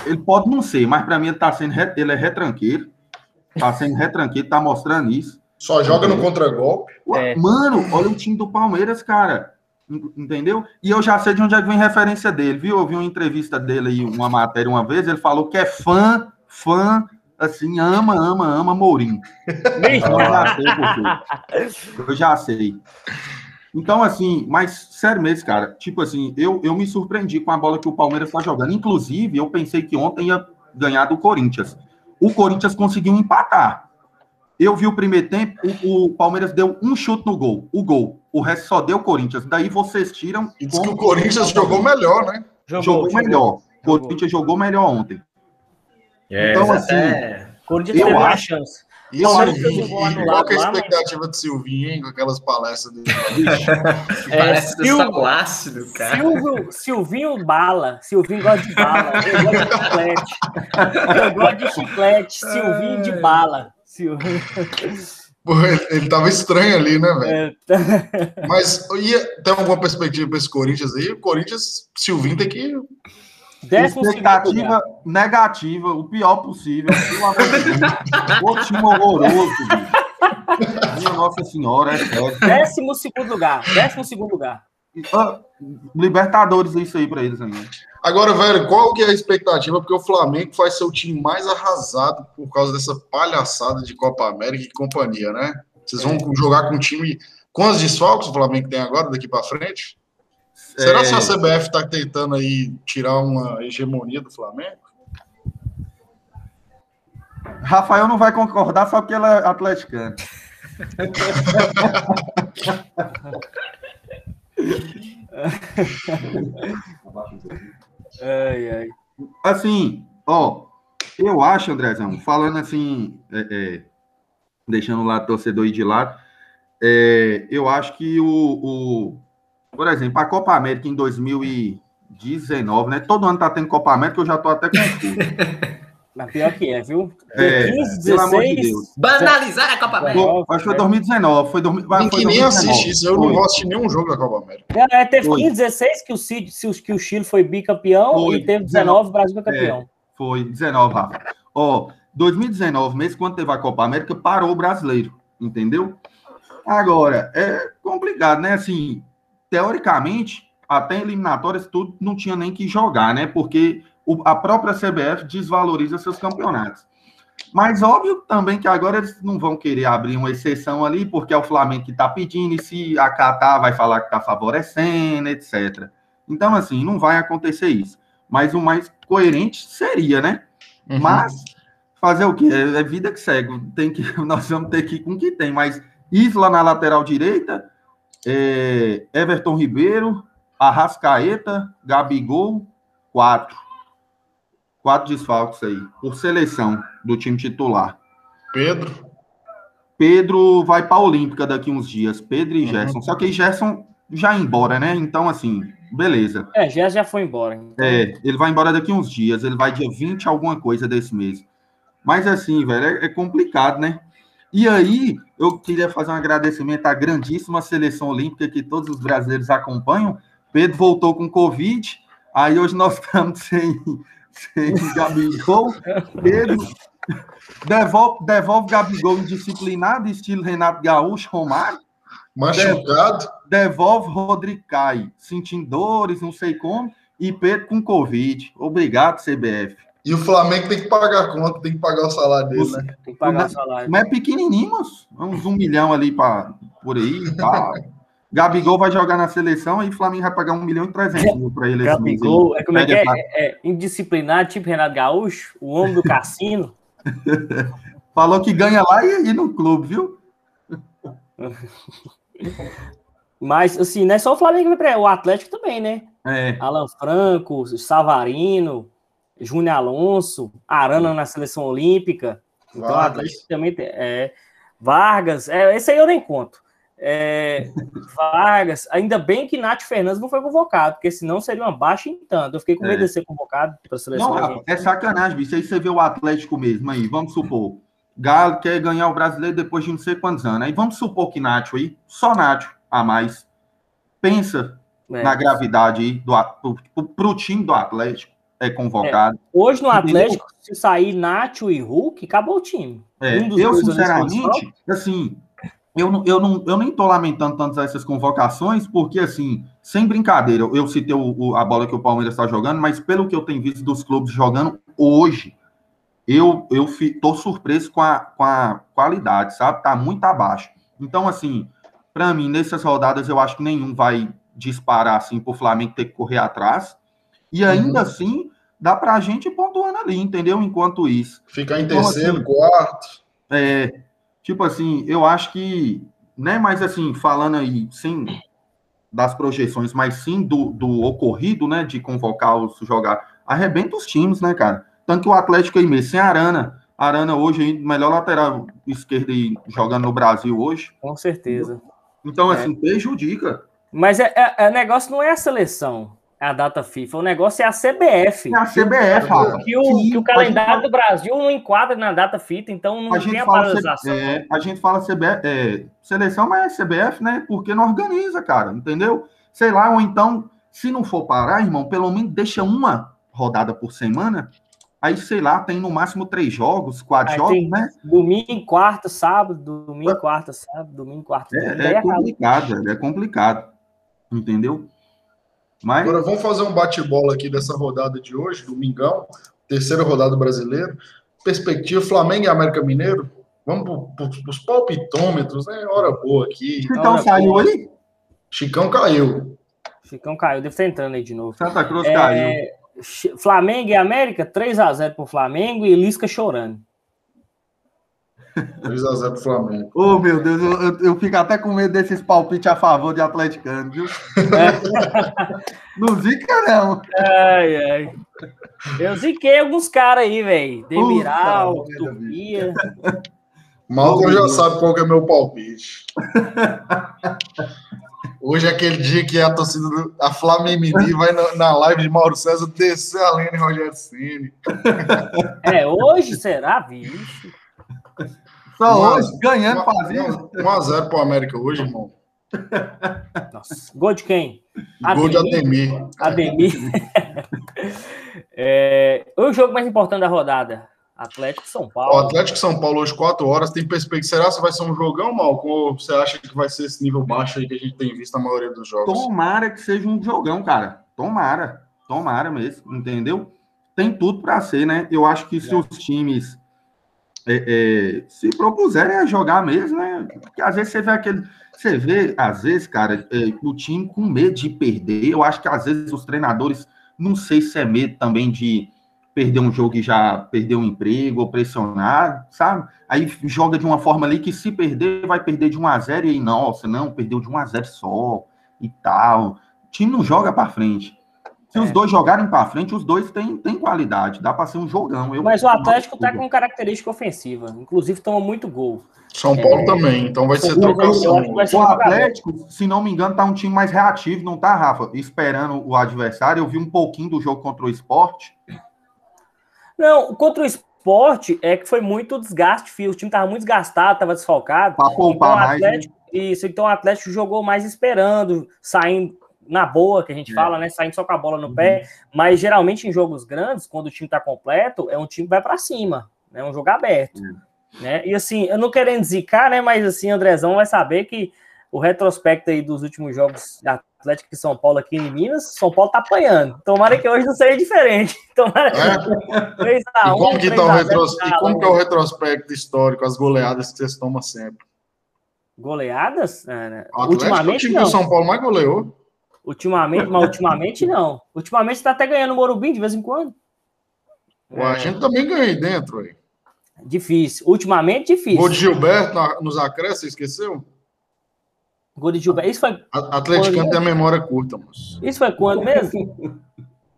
ele pode não ser, mas para mim ele tá sendo, ele é retranqueiro, tá sendo retranqueiro, tá mostrando isso. Só joga no contragolpe. É. Mano, olha o time do Palmeiras, cara. Entendeu? E eu já sei de onde é que vem referência dele, viu? Eu vi uma entrevista dele aí, uma matéria uma vez, ele falou que é fã, fã, assim, ama, ama, ama Mourinho. eu já sei por quê. Eu já sei. Então, assim, mas sério mesmo, cara, tipo assim, eu, eu me surpreendi com a bola que o Palmeiras está jogando. Inclusive, eu pensei que ontem ia ganhar do Corinthians. O Corinthians conseguiu empatar. Eu vi o primeiro tempo, o, o Palmeiras deu um chute no gol, o gol. O resto só deu Corinthians. Daí vocês tiram. E diz que o Corinthians jogou melhor, né? Jogou, jogou melhor. O Corinthians jogou melhor ontem. É, então, assim. É... Corinthians teve uma chance. E o Silvinho, qual que é a expectativa lá, do Silvinho, hein, com aquelas palestras dele? é, Palestra Silvio, ácido, cara. Silvio, Silvinho bala. Silvinho gosta de bala. Eu gosto de chiclete. Eu gosto de chiclete. Silvinho de bala. Silvinho. Ele, tava estranho ali, né, velho? É. Mas ia, tem alguma perspectiva para esse Corinthians aí? O Corinthians, Silvinho tem que Décimo Expectativa negativa, o pior possível. o time horroroso, Minha Nossa Senhora, é sério. Décimo segundo lugar. Décimo segundo lugar. Ah, libertadores, isso aí para eles ainda. Agora, velho, qual que é a expectativa? Porque o Flamengo vai ser o time mais arrasado por causa dessa palhaçada de Copa América e companhia, né? Vocês vão é. jogar com um time com as desfalques o Flamengo tem agora, daqui para frente? Será é... que a CBF está tentando aí tirar uma hegemonia do Flamengo? Rafael não vai concordar só porque ele é atleticano. Ai, ai. Assim, ó, eu acho, Andrezão, falando assim, é, é, deixando lá torcedor ir de lado, é, eu acho que o, o, por exemplo, a Copa América em 2019, né? Todo ano tá tendo Copa América, eu já tô até confuso. Mas pior que é, viu? É, 15, pelo amor de 16, Deus. Banalizar a Copa América. Acho que foi 2019, foi, dormi- vai, Tem foi que nem 2019. assiste isso. Eu não Foi. vou assistir nenhum jogo da Copa América. É, teve Foi. 15, 16 que o, Cid, que o Chile foi bicampeão Foi. e teve 19 o Brasil foi campeão. Foi 19, Rafa. Ó, 2019, mesmo quando teve a Copa América, parou o brasileiro, entendeu? Agora, é complicado, né? Assim, teoricamente, até em eliminatórias, tudo não tinha nem que jogar, né? Porque o- a própria CBF desvaloriza seus campeonatos. Mas óbvio também que agora eles não vão querer abrir uma exceção ali, porque é o Flamengo que está pedindo, e se acatar, vai falar que está favorecendo, etc. Então, assim, não vai acontecer isso. Mas o mais coerente seria, né? Uhum. Mas fazer o quê? É, é vida que segue. Tem que, nós vamos ter que ir com o que tem. Mas Isla na lateral direita, é, Everton Ribeiro, Arrascaeta, Gabigol, quatro. Quatro desfalques aí, por seleção do time titular. Pedro. Pedro vai para a Olímpica daqui uns dias. Pedro e Uhum. Gerson. Só que Gerson já ia embora, né? Então, assim, beleza. É, já, já foi embora. Então, É, ele vai embora daqui uns dias, ele vai dia 20, alguma coisa desse mês. Mas assim, velho, é, é complicado, né? E aí, eu queria fazer um agradecimento à grandíssima seleção olímpica que todos os brasileiros acompanham. Pedro voltou com Covid, aí hoje nós estamos sem Gabigol. Pedro devolve, devolve Gabigol indisciplinado, estilo Renato Gaúcho, Romário Machucado. devolve Rodrigo Caio, sentindo dores, não sei como, e Pedro com Covid. Obrigado, CBF. E o Flamengo tem que pagar a conta, tem que pagar o salário dele, né? tem que pagar o salário. Mas é pequenininho, moço. Uns um milhão ali pra, por aí. Tá. Gabigol vai jogar na seleção e o Flamengo vai pagar um milhão e trezentos mil pra ele. Gabigol, é como é que é? É, é indisciplinado, tipo Renato Gaúcho, o homem do cassino. Falou que ganha lá e, e no clube, viu? Mas, assim, não é só o Flamengo que vai pra- o Atlético também, né? É. Alan Franco, Savarino, Júnior Alonso, Arana na seleção olímpica. Então, o Vargas. Atlético também tem. É, Vargas, é, esse aí eu nem conto. É, Vargas, ainda bem que Nath Fernandes não foi convocado, porque senão seria uma baixa em tanto. Eu fiquei com medo É. de ser convocado para a seleção. Não, é sacanagem, bicho. Aí você vê o Atlético mesmo aí, vamos supor. Galo quer ganhar o brasileiro depois de não sei quantos anos. Aí vamos supor que Nacho aí, só Nacho a mais. Pensa É. na gravidade aí do, pro, pro time do Atlético é convocado. Hoje no Entendeu? Atlético, se sair Nacho e Hulk, acabou o time. É, Um dos eu, sinceramente, assim, eu, não, eu, não, eu nem tô lamentando tanto essas convocações, porque, assim, sem brincadeira, eu citei o, o- a bola que o Palmeiras está jogando, mas pelo que eu tenho visto dos clubes jogando hoje, eu, eu tô surpreso com a, com a qualidade, sabe? Tá muito abaixo. Então, assim, para mim, nessas rodadas, eu acho que nenhum vai disparar, assim, pro Flamengo ter que correr atrás. E ainda Uhum. assim, dá pra gente ir pontuando ali, entendeu? Enquanto isso. Ficar em Então, terceiro, assim, quarto. É, tipo assim, eu acho que, né, mas assim, falando aí, sim, das projeções, mas sim do, do ocorrido, né, de convocar os jogar, arrebenta os times, né, cara? Tanto que o Atlético aí mesmo, sem Arana, Arana hoje, melhor lateral esquerda aí, jogando no Brasil hoje. Com certeza. Então, É. assim, prejudica. Mas é, é- é- o negócio não é a seleção, é a data FIFA. O negócio é a CBF. É a CBF, Rafa. Que o, Sim, que o calendário gente do Brasil não enquadra na data FIFA, então não A tem a paralisação. é, a gente fala CBF, é, seleção, mas é CBF, né? Porque não organiza, cara, entendeu? Sei lá, ou então, se não for parar, irmão, pelo menos deixa uma rodada por semana. Aí, sei lá, tem no máximo três jogos, quatro Aí jogos, né? Domingo, quarta, sábado, domingo, quarta, sábado, domingo, quarta. É, é acaba. complicado, é complicado. Entendeu? Mas, Agora vamos fazer um bate-bola aqui dessa rodada de hoje, domingão, terceira rodada brasileira. Perspectiva Flamengo e América Mineiro. Vamos para os palpitômetros, né? Hora boa aqui. então Olha, saiu aí? Chicão caiu. Chicão caiu, deve estar entrando aí de novo. Santa Cruz caiu. É, Ch- Flamengo e América, 3x0 pro Flamengo e Lisca chorando. 2x0 pro Flamengo. Ô, oh, meu Deus, eu, eu, eu, fico até com medo desses palpites a favor de atleticano, viu? É. não zica, não. Ai, ai. Eu ziquei alguns caras aí, velho. Demiral, Turquia. Malcolm já sabe qual que é meu palpite. Hoje é aquele dia que a torcida do a Flamengo vai na, na, live de Mauro César descer a Lene Rogério Ceni. É, hoje será, bicho? Só uma, hoje, ganhando fazendo. 1x0 pro América hoje, irmão. Nossa, gol de quem? Gol de Ademir. Ademir. é, o jogo mais importante da rodada. Atlético São Paulo. O Atlético São Paulo hoje, 4 horas, tem perspectiva. Será que vai ser um jogão, Malcom? Ou você acha que vai ser esse nível baixo aí que a gente tem visto na maioria dos jogos? Tomara que seja um jogão, cara. Tomara. Tomara mesmo, entendeu? Tem tudo para ser, né? Eu acho que se os times é, é, se propuserem a jogar mesmo, né? Porque às vezes você vê aquele. Você vê, às vezes, cara, é, o time com medo de perder. Eu acho que às vezes os treinadores, não sei se é medo também de perder um jogo e já perder um emprego ou pressionar, sabe? Aí joga de uma forma ali que se perder, vai perder de 1 a 0 e aí, nossa, não, perdeu de 1 a 0 só e tal. O time não joga para frente. Se é. os dois jogarem para frente, os dois têm, têm qualidade, dá para ser um jogão. Eu, Mas o Atlético tá com característica ofensiva, inclusive toma muito gol. São Paulo é, também, então vai ser trocação. O Atlético, se não me engano, tá um time mais reativo, não tá, Rafa? Esperando o adversário. Eu vi um pouquinho do jogo contra o esporte. Não, contra o esporte é que foi muito desgaste, filho. O time tava muito desgastado, tava desfalcado. Para poupar então, mais. Atlético, né? Isso, então o Atlético jogou mais esperando, saindo na boa, que a gente é. fala, né? Saindo só com a bola no uhum. pé. Mas geralmente em jogos grandes, quando o time tá completo, é um time que vai para cima, é né? um jogo aberto. É. Né? E assim, eu não querendo zicar, né? Mas assim, Andrezão vai saber que o retrospecto aí dos últimos jogos da Atlético de São Paulo aqui em Minas, São Paulo tá apanhando. Tomara que hoje não seja diferente. Tomara que... É. e como, que, tá o retros... e como que é o retrospecto histórico, as goleadas que vocês tomam sempre? Goleadas? É, né? Ultimamente, é o time não. que o São Paulo mais goleou. Ultimamente, mas ultimamente não. Ultimamente está até ganhando o Morumbi de vez em quando. Ué, a gente também ganha aí dentro. Aí. Difícil. Ultimamente, difícil. O de Gilberto nos acréscimos, você esqueceu? Gol de Gilberto. Isso foi. Atleticano tem a memória curta, moço. Isso foi quando mesmo?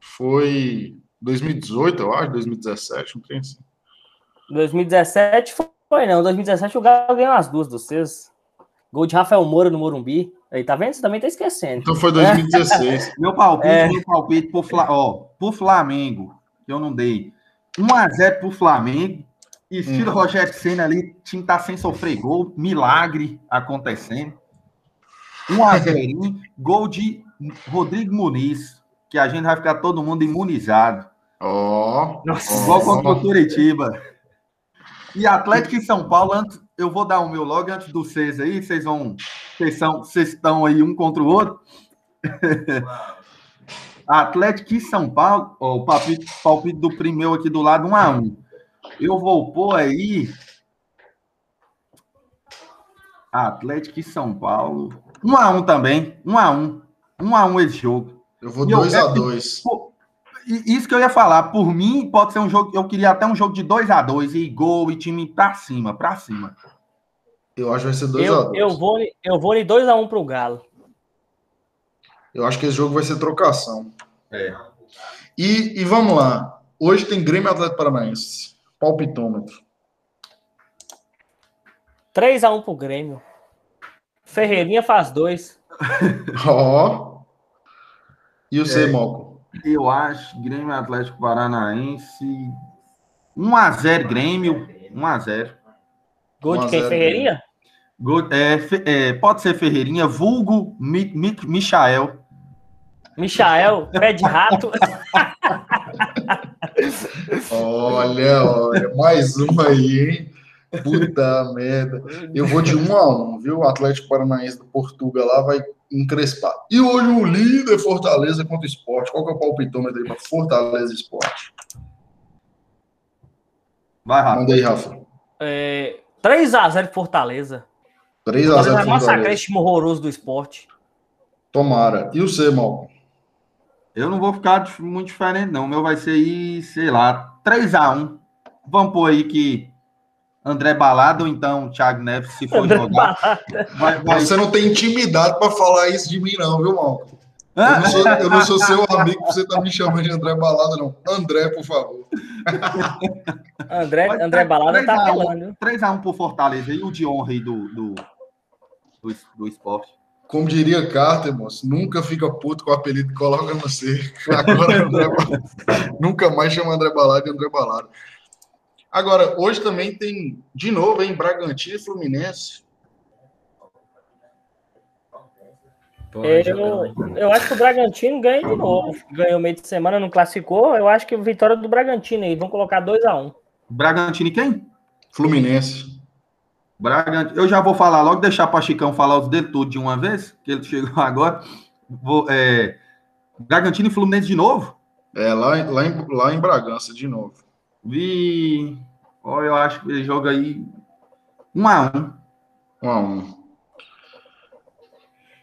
Foi 2018, eu acho, 2017, não tem assim. 2017 foi, não. 2017 o Galo ganhou as duas dos seus. Gol de Rafael Moura no Morumbi. Aí, tá vendo? Você também tá esquecendo. Então foi 2016. meu palpite, é. meu palpite pro, Fla... Ó, pro Flamengo, que eu não dei. 1x0 pro Flamengo. Estilo hum. Rogério Senna ali, time tá sem sofrer gol, milagre acontecendo. 1 a 0 gol de Rodrigo Muniz, que a gente vai ficar todo mundo imunizado. Ó. Oh, Igual contra o Curitiba. E Atlético e São Paulo, antes, eu vou dar o meu logo antes do vocês aí, vocês vão. Vocês, são, vocês estão aí um contra o outro. Atlético e São Paulo, ó, o palpite, palpite do primeiro aqui do lado, 1 a 1 Eu vou pôr aí. Atlético e São Paulo. 1 a 1 também. 1 a 1 1 a 1 esse jogo. Eu vou 2 a 2 Isso que eu ia falar. Por mim, pode ser um jogo. Eu queria até um jogo de 2 a 2 e gol e time pra cima, pra cima. Eu acho que vai ser 2 a 2 Eu vou, eu vou de 2 a 1 pro Galo. Eu acho que esse jogo vai ser trocação. É. E, e vamos lá. Hoje tem Grêmio Atlético Paranaense. Palpitômetro. 3 a 1 pro Grêmio. Ferreirinha faz dois. Ó. oh. E o é, Moco? Eu acho Grêmio Atlético Paranaense 1x0 Grêmio. 1x0. Gol de quem? Ferreirinha? Gol, é, é, pode ser Ferreirinha, vulgo Mi, Mi, Michael. Michael, pé de rato. olha, olha, mais uma aí, hein? Puta merda. Eu vou de um a um, viu? O Atlético Paranaense do Portugal lá vai encrespar. E hoje o líder Fortaleza contra o esporte. Qual que é o palpitômetro aí para Fortaleza Esporte? Vai, Rafa. Manda aí, Rafa. É, 3x0 Fortaleza. 3x0 Fortaleza. Vai massacrar esse horroroso do esporte. Tomara. E o C, Mal? Eu não vou ficar muito diferente, não. O meu vai ser aí, sei lá, 3x1. Vamos pôr aí que André Balada ou então Thiago Neves, se for jogar. Vai, vai... Você não tem intimidade para falar isso de mim, não, viu, Malco? Eu não, sou, eu não sou seu amigo, você tá me chamando de André Balada, não. André, por favor. André, André Balada tá falando. 3x1 por Fortaleza. E o de honra aí do, do, do, do esporte? Como diria Carter, moço, nunca fica puto com o apelido que coloca no C. Agora, André nunca mais chama André Balada de André Balada. Agora, hoje também tem, de novo, em Bragantino e Fluminense. Eu, eu acho que o Bragantino ganha de novo. Ganhou meio de semana, não classificou. Eu acho que vitória do Bragantino aí. Vão colocar 2x1. Um. Bragantino e quem? Fluminense. Bragantino. Eu já vou falar logo, deixar para Chicão falar os dedos tudo de uma vez, que ele chegou agora. Vou, é... Bragantino e Fluminense de novo? É, lá, lá, em, lá em Bragança, de novo. Vi. Oh, eu acho que ele joga aí um a um. Um a um.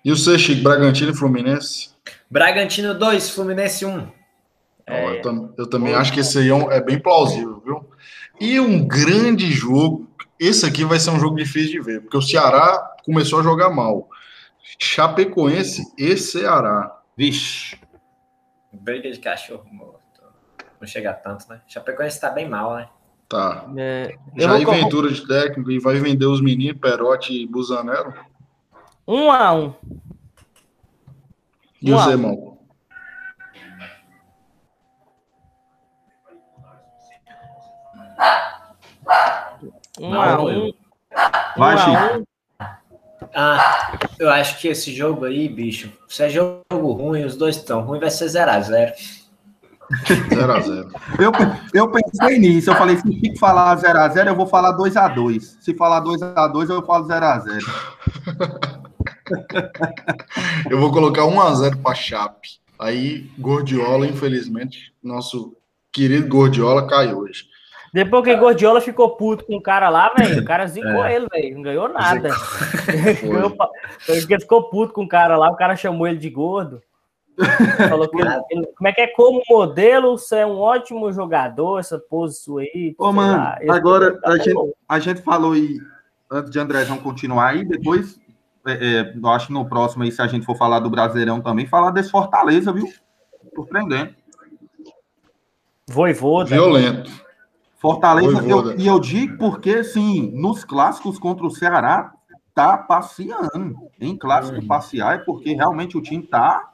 E o seu, Chico? Bragantino e Fluminense? Bragantino 2, Fluminense 1. Um. É... Eu, eu, também acho que esse aí é, é bem plausível, viu? E um grande jogo. Esse aqui vai ser um jogo difícil de ver, porque o Ceará começou a jogar mal. Chapecoense e Ceará. Vixe. Briga de cachorro morto. Não chega tanto, né? Chapecoense tá bem mal, né? Tá. É, Jair Ventura de técnico e vai vender os meninos, Perotti e Busanero? Um a um. E um o Zé Mal? Um a um. Vai, Chico. Ah, eu acho que esse jogo aí, bicho, se é jogo ruim, os dois estão ruins, vai ser 0x0. 0x0. Eu, eu pensei nisso, eu falei, se o Chico falar 0x0, eu vou falar 2x2. Se falar 2x2, eu falo 0x0. eu vou colocar 1x0 para Chape. Aí, Gordiola, infelizmente, nosso querido Gordiola cai hoje. Depois que Gordiola ficou puto com o cara lá, velho, o cara zicou é. ele, velho, não ganhou nada. ele ficou puto com o cara lá, o cara chamou ele de gordo. Falou que ele, como é que é como modelo, você é um ótimo jogador, essa pose sua aí. Ô, mano, lá, agora a gente, a gente falou aí, antes de Andrezão continuar aí, depois, é, é, eu acho que no próximo aí, se a gente for falar do Brasileirão também, falar desse Fortaleza, viu? Surpreendente. Voivoda. Violento. Fortaleza, eu, e eu digo porque, sim, nos clássicos contra o Ceará, tá passeando. Em clássico uhum. passear é porque realmente o time tá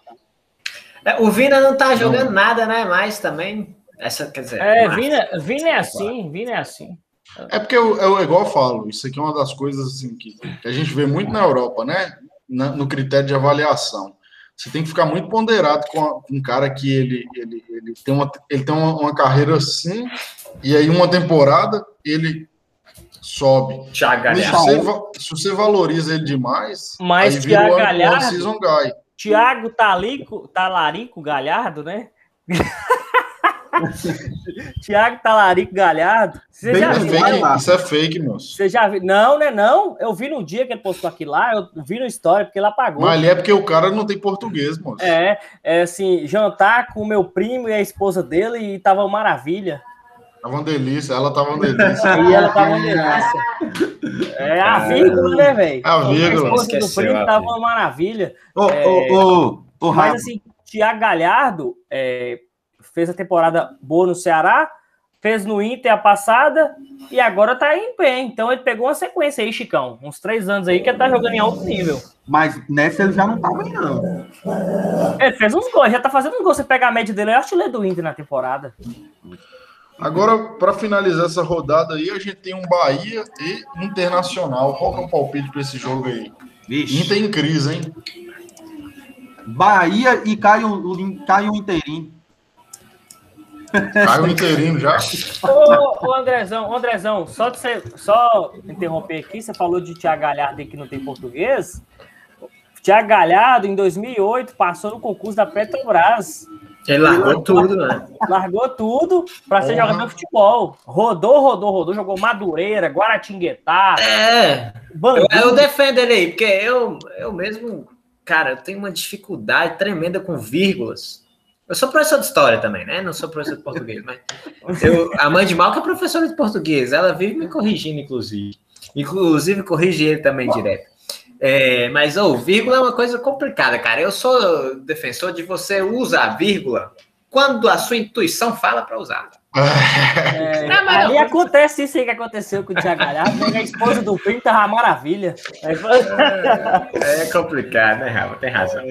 o Vina não tá jogando não. nada, né? Mais também. Essa, quer dizer, é, Vina, Vina é assim, Vina é assim. É porque eu, eu, igual eu falo, isso aqui é uma das coisas assim que, que a gente vê muito na Europa, né? Na, no critério de avaliação. Você tem que ficar muito ponderado com, a, com um cara que ele, ele, ele tem, uma, ele tem uma, uma carreira assim, e aí uma temporada ele sobe. Se você, se você valoriza ele demais, Mas aí vira o Galhardo, season guy. Tiago Talico, Talarico Galhardo, né? Tiago Talarico Galhardo. Você já viu? Fake, isso é fake, moço. Você já viu? Não, né? Não. Eu vi no dia que ele postou aqui lá, eu vi no história, porque ele apagou. Mas ali é porque o cara não tem português, moço. É, é assim, jantar com o meu primo e a esposa dele e tava uma maravilha. Tava uma delícia, ela tava uma delícia. e ela tava uma delícia. É a vírgula, né, velho? A vírgula. A esposa do primo tava uma maravilha. Ô, ô, ô, Mas assim, Tiago Galhardo é, fez a temporada boa no Ceará, fez no Inter a passada e agora tá em pé. Então ele pegou uma sequência aí, Chicão. Uns três anos aí que ele tá jogando em alto nível. Mas nessa ele já não tava, não. Ele fez uns gols, já tá fazendo uns gols. Você pega a média dele, é artilheiro do Inter na temporada. Agora, para finalizar essa rodada aí, a gente tem um Bahia e Internacional. Qual que é o palpite para esse jogo aí? Vixe. Inter em crise, hein? Bahia e cai o, cai o inteirinho. Cai o inteirinho já. Ô, ô Andrezão, Andrezão, só, de você, só interromper aqui, você falou de Tiago Galhardo aí que não tem português. Tiago Galhardo, em 2008, passou no concurso da Petrobras. Ele largou tudo, né? Largou tudo para ser jogador de futebol. Rodou, rodou, rodou, jogou Madureira, Guaratinguetá. É. Eu, eu, defendo ele aí, porque eu, eu mesmo, cara, eu tenho uma dificuldade tremenda com vírgulas. Eu sou professor de história também, né? Não sou professor de português, mas eu, a mãe de Malca é professora de português, ela vive me corrigindo, inclusive. Inclusive, corrige ele também direto. É, mas, ô, oh, vírgula é uma coisa complicada, cara. Eu sou defensor de você usar vírgula quando a sua intuição fala para usar. É, não, mas aí acontece isso aí que aconteceu com o Thiago Galhardo, né? a esposa do Pinto tava uma maravilha. É, é complicado, né, Rafa? Tem razão.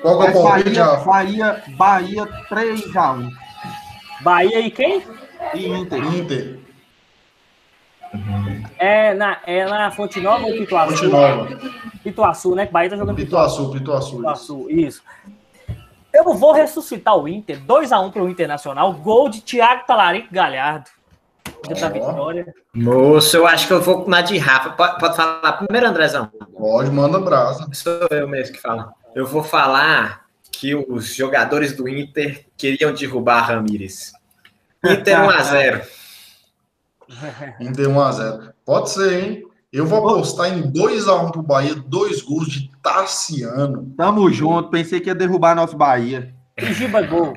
Qual é o Bahia, Bahia, Bahia 3x1. Bahia e quem? E Inter. Inter. É na, é na Fonte Nova ou Pituaçu? Fonte Nova. Pituaçu, né? Que Bahia tá jogando Pituaçu. Pituaçu, Pituaçu. Isso. isso. Eu vou ressuscitar o Inter, 2x1 para o Internacional, gol de Thiago Talarico Galhardo. Da vitória. Moço, eu acho que eu vou na de Rafa. Pode, pode falar primeiro, Andrezão? Pode, manda brasa. Sou eu mesmo que falo. Eu vou falar que os jogadores do Inter queriam derrubar Ramires. Inter 1x0. Inter 1x0. Pode ser, hein? Eu vou apostar em 2x1 pro Bahia, dois gols de Tarciano. Tamo junto, pensei que ia derrubar nosso Bahia. Giba gol.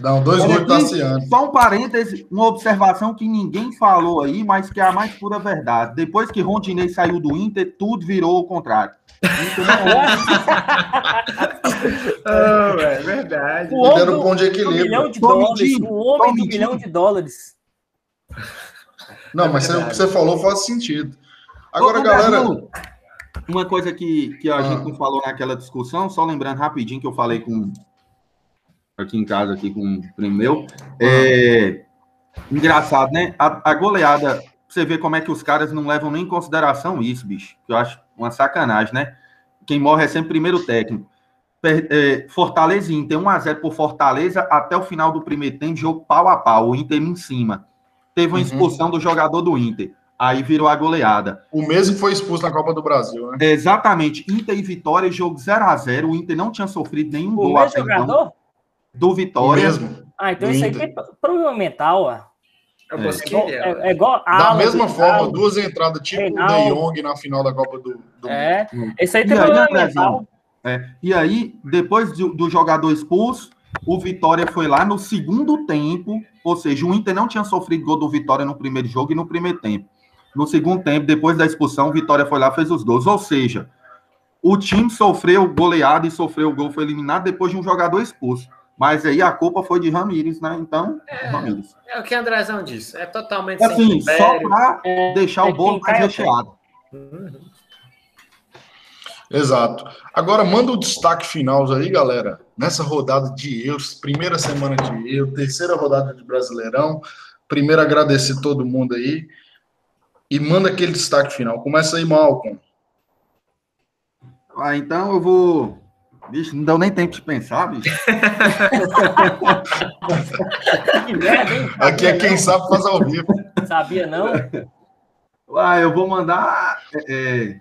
Não, dois gols de Tarciano. Só um parêntese, uma observação que ninguém falou aí, mas que é a mais pura verdade. Depois que Rondinei saiu do Inter, tudo virou o contrário. oh, é verdade. O homem do, ponto de equilíbrio. Um milhão de dólares, o homem do milhão de dólares. Não, mas é o que você falou faz sentido. Agora, Ô, galera. Uma coisa que, que a ah. gente não falou naquela discussão, só lembrando rapidinho que eu falei com aqui em casa aqui com um primo meu. É, engraçado, né? A, a, goleada, você vê como é que os caras não levam nem em consideração isso, bicho. Que eu acho uma sacanagem, né? Quem morre é sempre primeiro técnico. É, Fortaleza e Inter 1x0 por Fortaleza até o final do primeiro tempo, jogo pau a pau, o Inter em cima. Teve uma uhum. expulsão uhum. do jogador do Inter. Aí virou a goleada. O mesmo foi expulso na Copa do Brasil, né? Exatamente. Inter e Vitória, jogo 0 a 0 O Inter não tinha sofrido nenhum o gol até jogador? Então, do Vitória. O mesmo. Ah, então isso aí tem problema mental, ó. É, é, é, é igual Da mesma forma, duas entradas, tipo o De Jong na final da Copa do, do É, esse aí tem problema mental. É, e aí, depois do, do jogador expulso, o Vitória foi lá no segundo tempo, ou seja, o Inter não tinha sofrido gol do Vitória no primeiro jogo e no primeiro tempo. No segundo tempo, depois da expulsão, o Vitória foi lá fez os dois. Ou seja, o time sofreu goleada e sofreu o gol, foi eliminado depois de um jogador expulso. Mas aí a culpa foi de Ramires, né? Então, é, Ramires. É o que o Andrezão disse. É totalmente assim, só para é, deixar é o bolo mais recheado. Uhum. Exato. Agora manda o destaque final aí, galera. Nessa rodada de Euros, primeira semana de Euro, terceira rodada de Brasileirão. Primeiro agradecer todo mundo aí e manda aquele destaque final. Começa aí, Malcolm. Ah, então eu vou. Bicho, não deu nem tempo de pensar, bicho. Aqui é quem sabe fazer ao vivo. Sabia, não? Ah, eu vou mandar. É, é,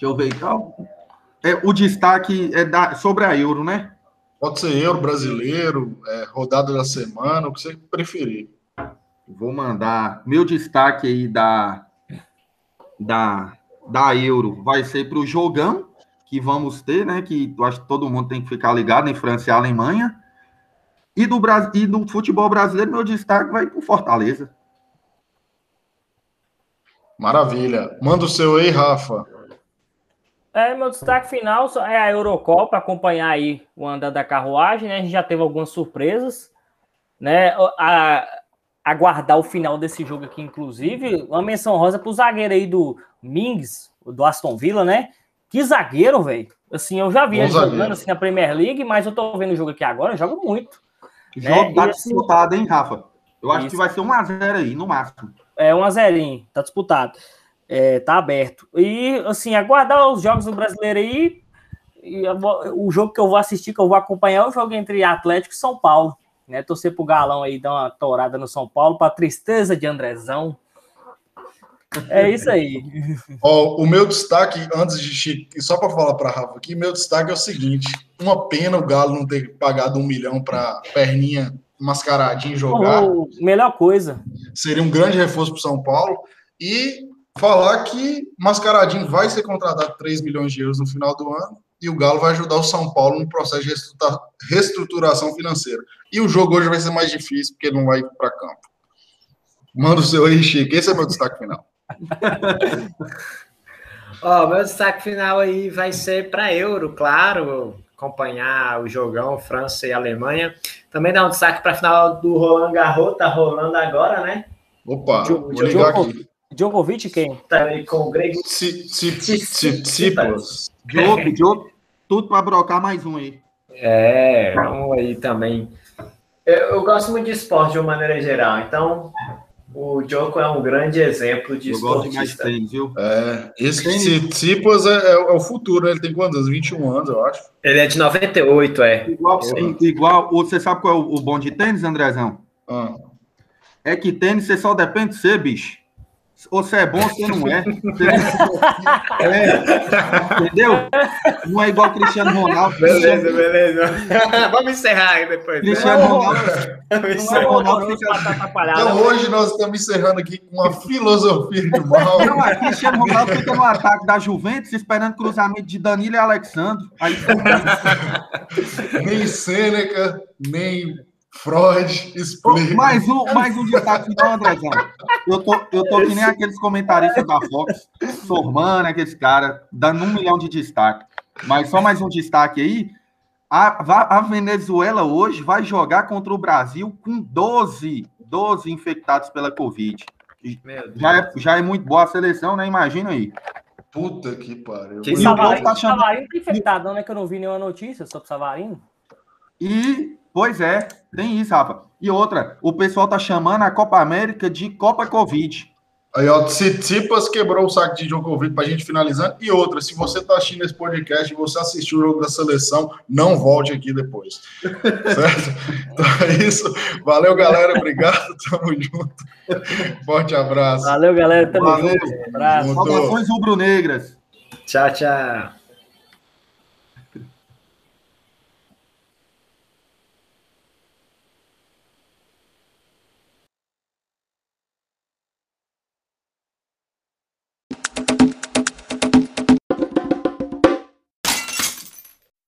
deixa eu ver. É, o destaque é da, sobre a Euro, né? Pode ser Euro brasileiro, é, rodada da semana, o que você preferir. Vou mandar meu destaque aí da, da, da Euro vai ser para o jogão que vamos ter, né? Que eu acho que todo mundo tem que ficar ligado em França e Alemanha. E do, Brasil, e do futebol brasileiro, meu destaque vai para o Fortaleza. Maravilha. Manda o seu aí, Rafa. É, meu destaque final é a Eurocopa, acompanhar aí o andar da carruagem, né? A gente já teve algumas surpresas, né? A, aguardar o final desse jogo aqui, inclusive. Uma menção rosa pro zagueiro aí do Mings, do Aston Villa, né? Que zagueiro, velho. Assim, eu já vi ele jogando assim, na Premier League, mas eu tô vendo o jogo aqui agora, joga muito. O jogo né? tá e, assim, disputado, hein, Rafa? Eu acho isso. que vai ser 1x0 aí, no máximo. É, 1x0, tá disputado. É, tá aberto. E, assim, aguardar os jogos do brasileiro aí. E o jogo que eu vou assistir, que eu vou acompanhar, é o jogo entre Atlético e São Paulo né? Torcer pro Galão aí dar uma torada no São Paulo, para tristeza de Andrezão. É isso aí. O meu destaque, antes de só para falar para Rafa aqui, meu destaque é o seguinte: uma pena o Galo não ter pagado um milhão para perninha mascaradinho jogar. Oh, melhor coisa. Seria um grande reforço para São Paulo. E falar que Mascaradinho vai ser contratado 3 milhões de euros no final do ano e o Galo vai ajudar o São Paulo no processo de reestruturação financeira. E o jogo hoje vai ser mais difícil, porque não vai para campo. Manda o seu aí, Chico. Esse é meu destaque final. Ó, oh, meu destaque final aí vai ser para Euro, claro. Acompanhar o jogão França e Alemanha. Também dá um destaque para a final do Roland Garros, tá rolando agora, né? Opa, vou ligar aqui. Djokovic quem? Tá aí com o Grego Tsitsipas. Diogo, Diogo, tudo para brocar mais um aí. É, vamos aí também. Eu, eu, gosto muito de esporte de uma maneira geral, então o Djoko é um grande exemplo de eu esportista. mais tênis, viu? É, esse Tsitsipas é, é, é, o futuro, né? Ele tem quantos anos? 21 anos, eu acho. Ele é de 98, é. Igual, igual você sabe qual é o, o bom de tênis, Andrezão? Ah. É que tênis você só depende de ser, bicho. Ou você é bom ou você não é. é. Entendeu? Não é igual Cristiano Ronaldo. Beleza, Cristiano... beleza. Vamos encerrar aí depois. Cristiano Ronaldo. Cristiano Ronaldo fica... Então hoje nós estamos encerrando aqui com uma filosofia de mal. Não, é Cristiano Ronaldo fica no ataque da Juventus esperando cruzamento de Danilo e Alexandre. Aí... nem Sêneca, nem Freud, explica. Mais um, mais um destaque final, Andrezão. Eu tô, eu tô que nem aqueles comentaristas da Fox, formando aqueles caras, dando um milhão de destaque. Mas só mais um destaque aí. A, a Venezuela hoje vai jogar contra o Brasil com 12, 12 infectados pela Covid. Já é, já é muito boa a seleção, né? Imagina aí. Puta que pariu. Que Savarino, tá chamando... Savarino tá infectado, né? Que eu não vi nenhuma notícia sobre Savarino. E Pois é, tem isso, Rafa. E outra, o pessoal tá chamando a Copa América de Copa Covid. Aí, ó, Tsitsipas quebrou o saco de Djokovic pra gente finalizar. E outra, se você tá assistindo esse podcast e você assistiu o jogo da seleção, não volte aqui depois. certo? Então é isso. Valeu, galera. Obrigado. Tamo junto. Forte abraço. Valeu, galera. Tamo Valeu. junto. Abraço. Saudações rubro-negras. Tchau, tchau.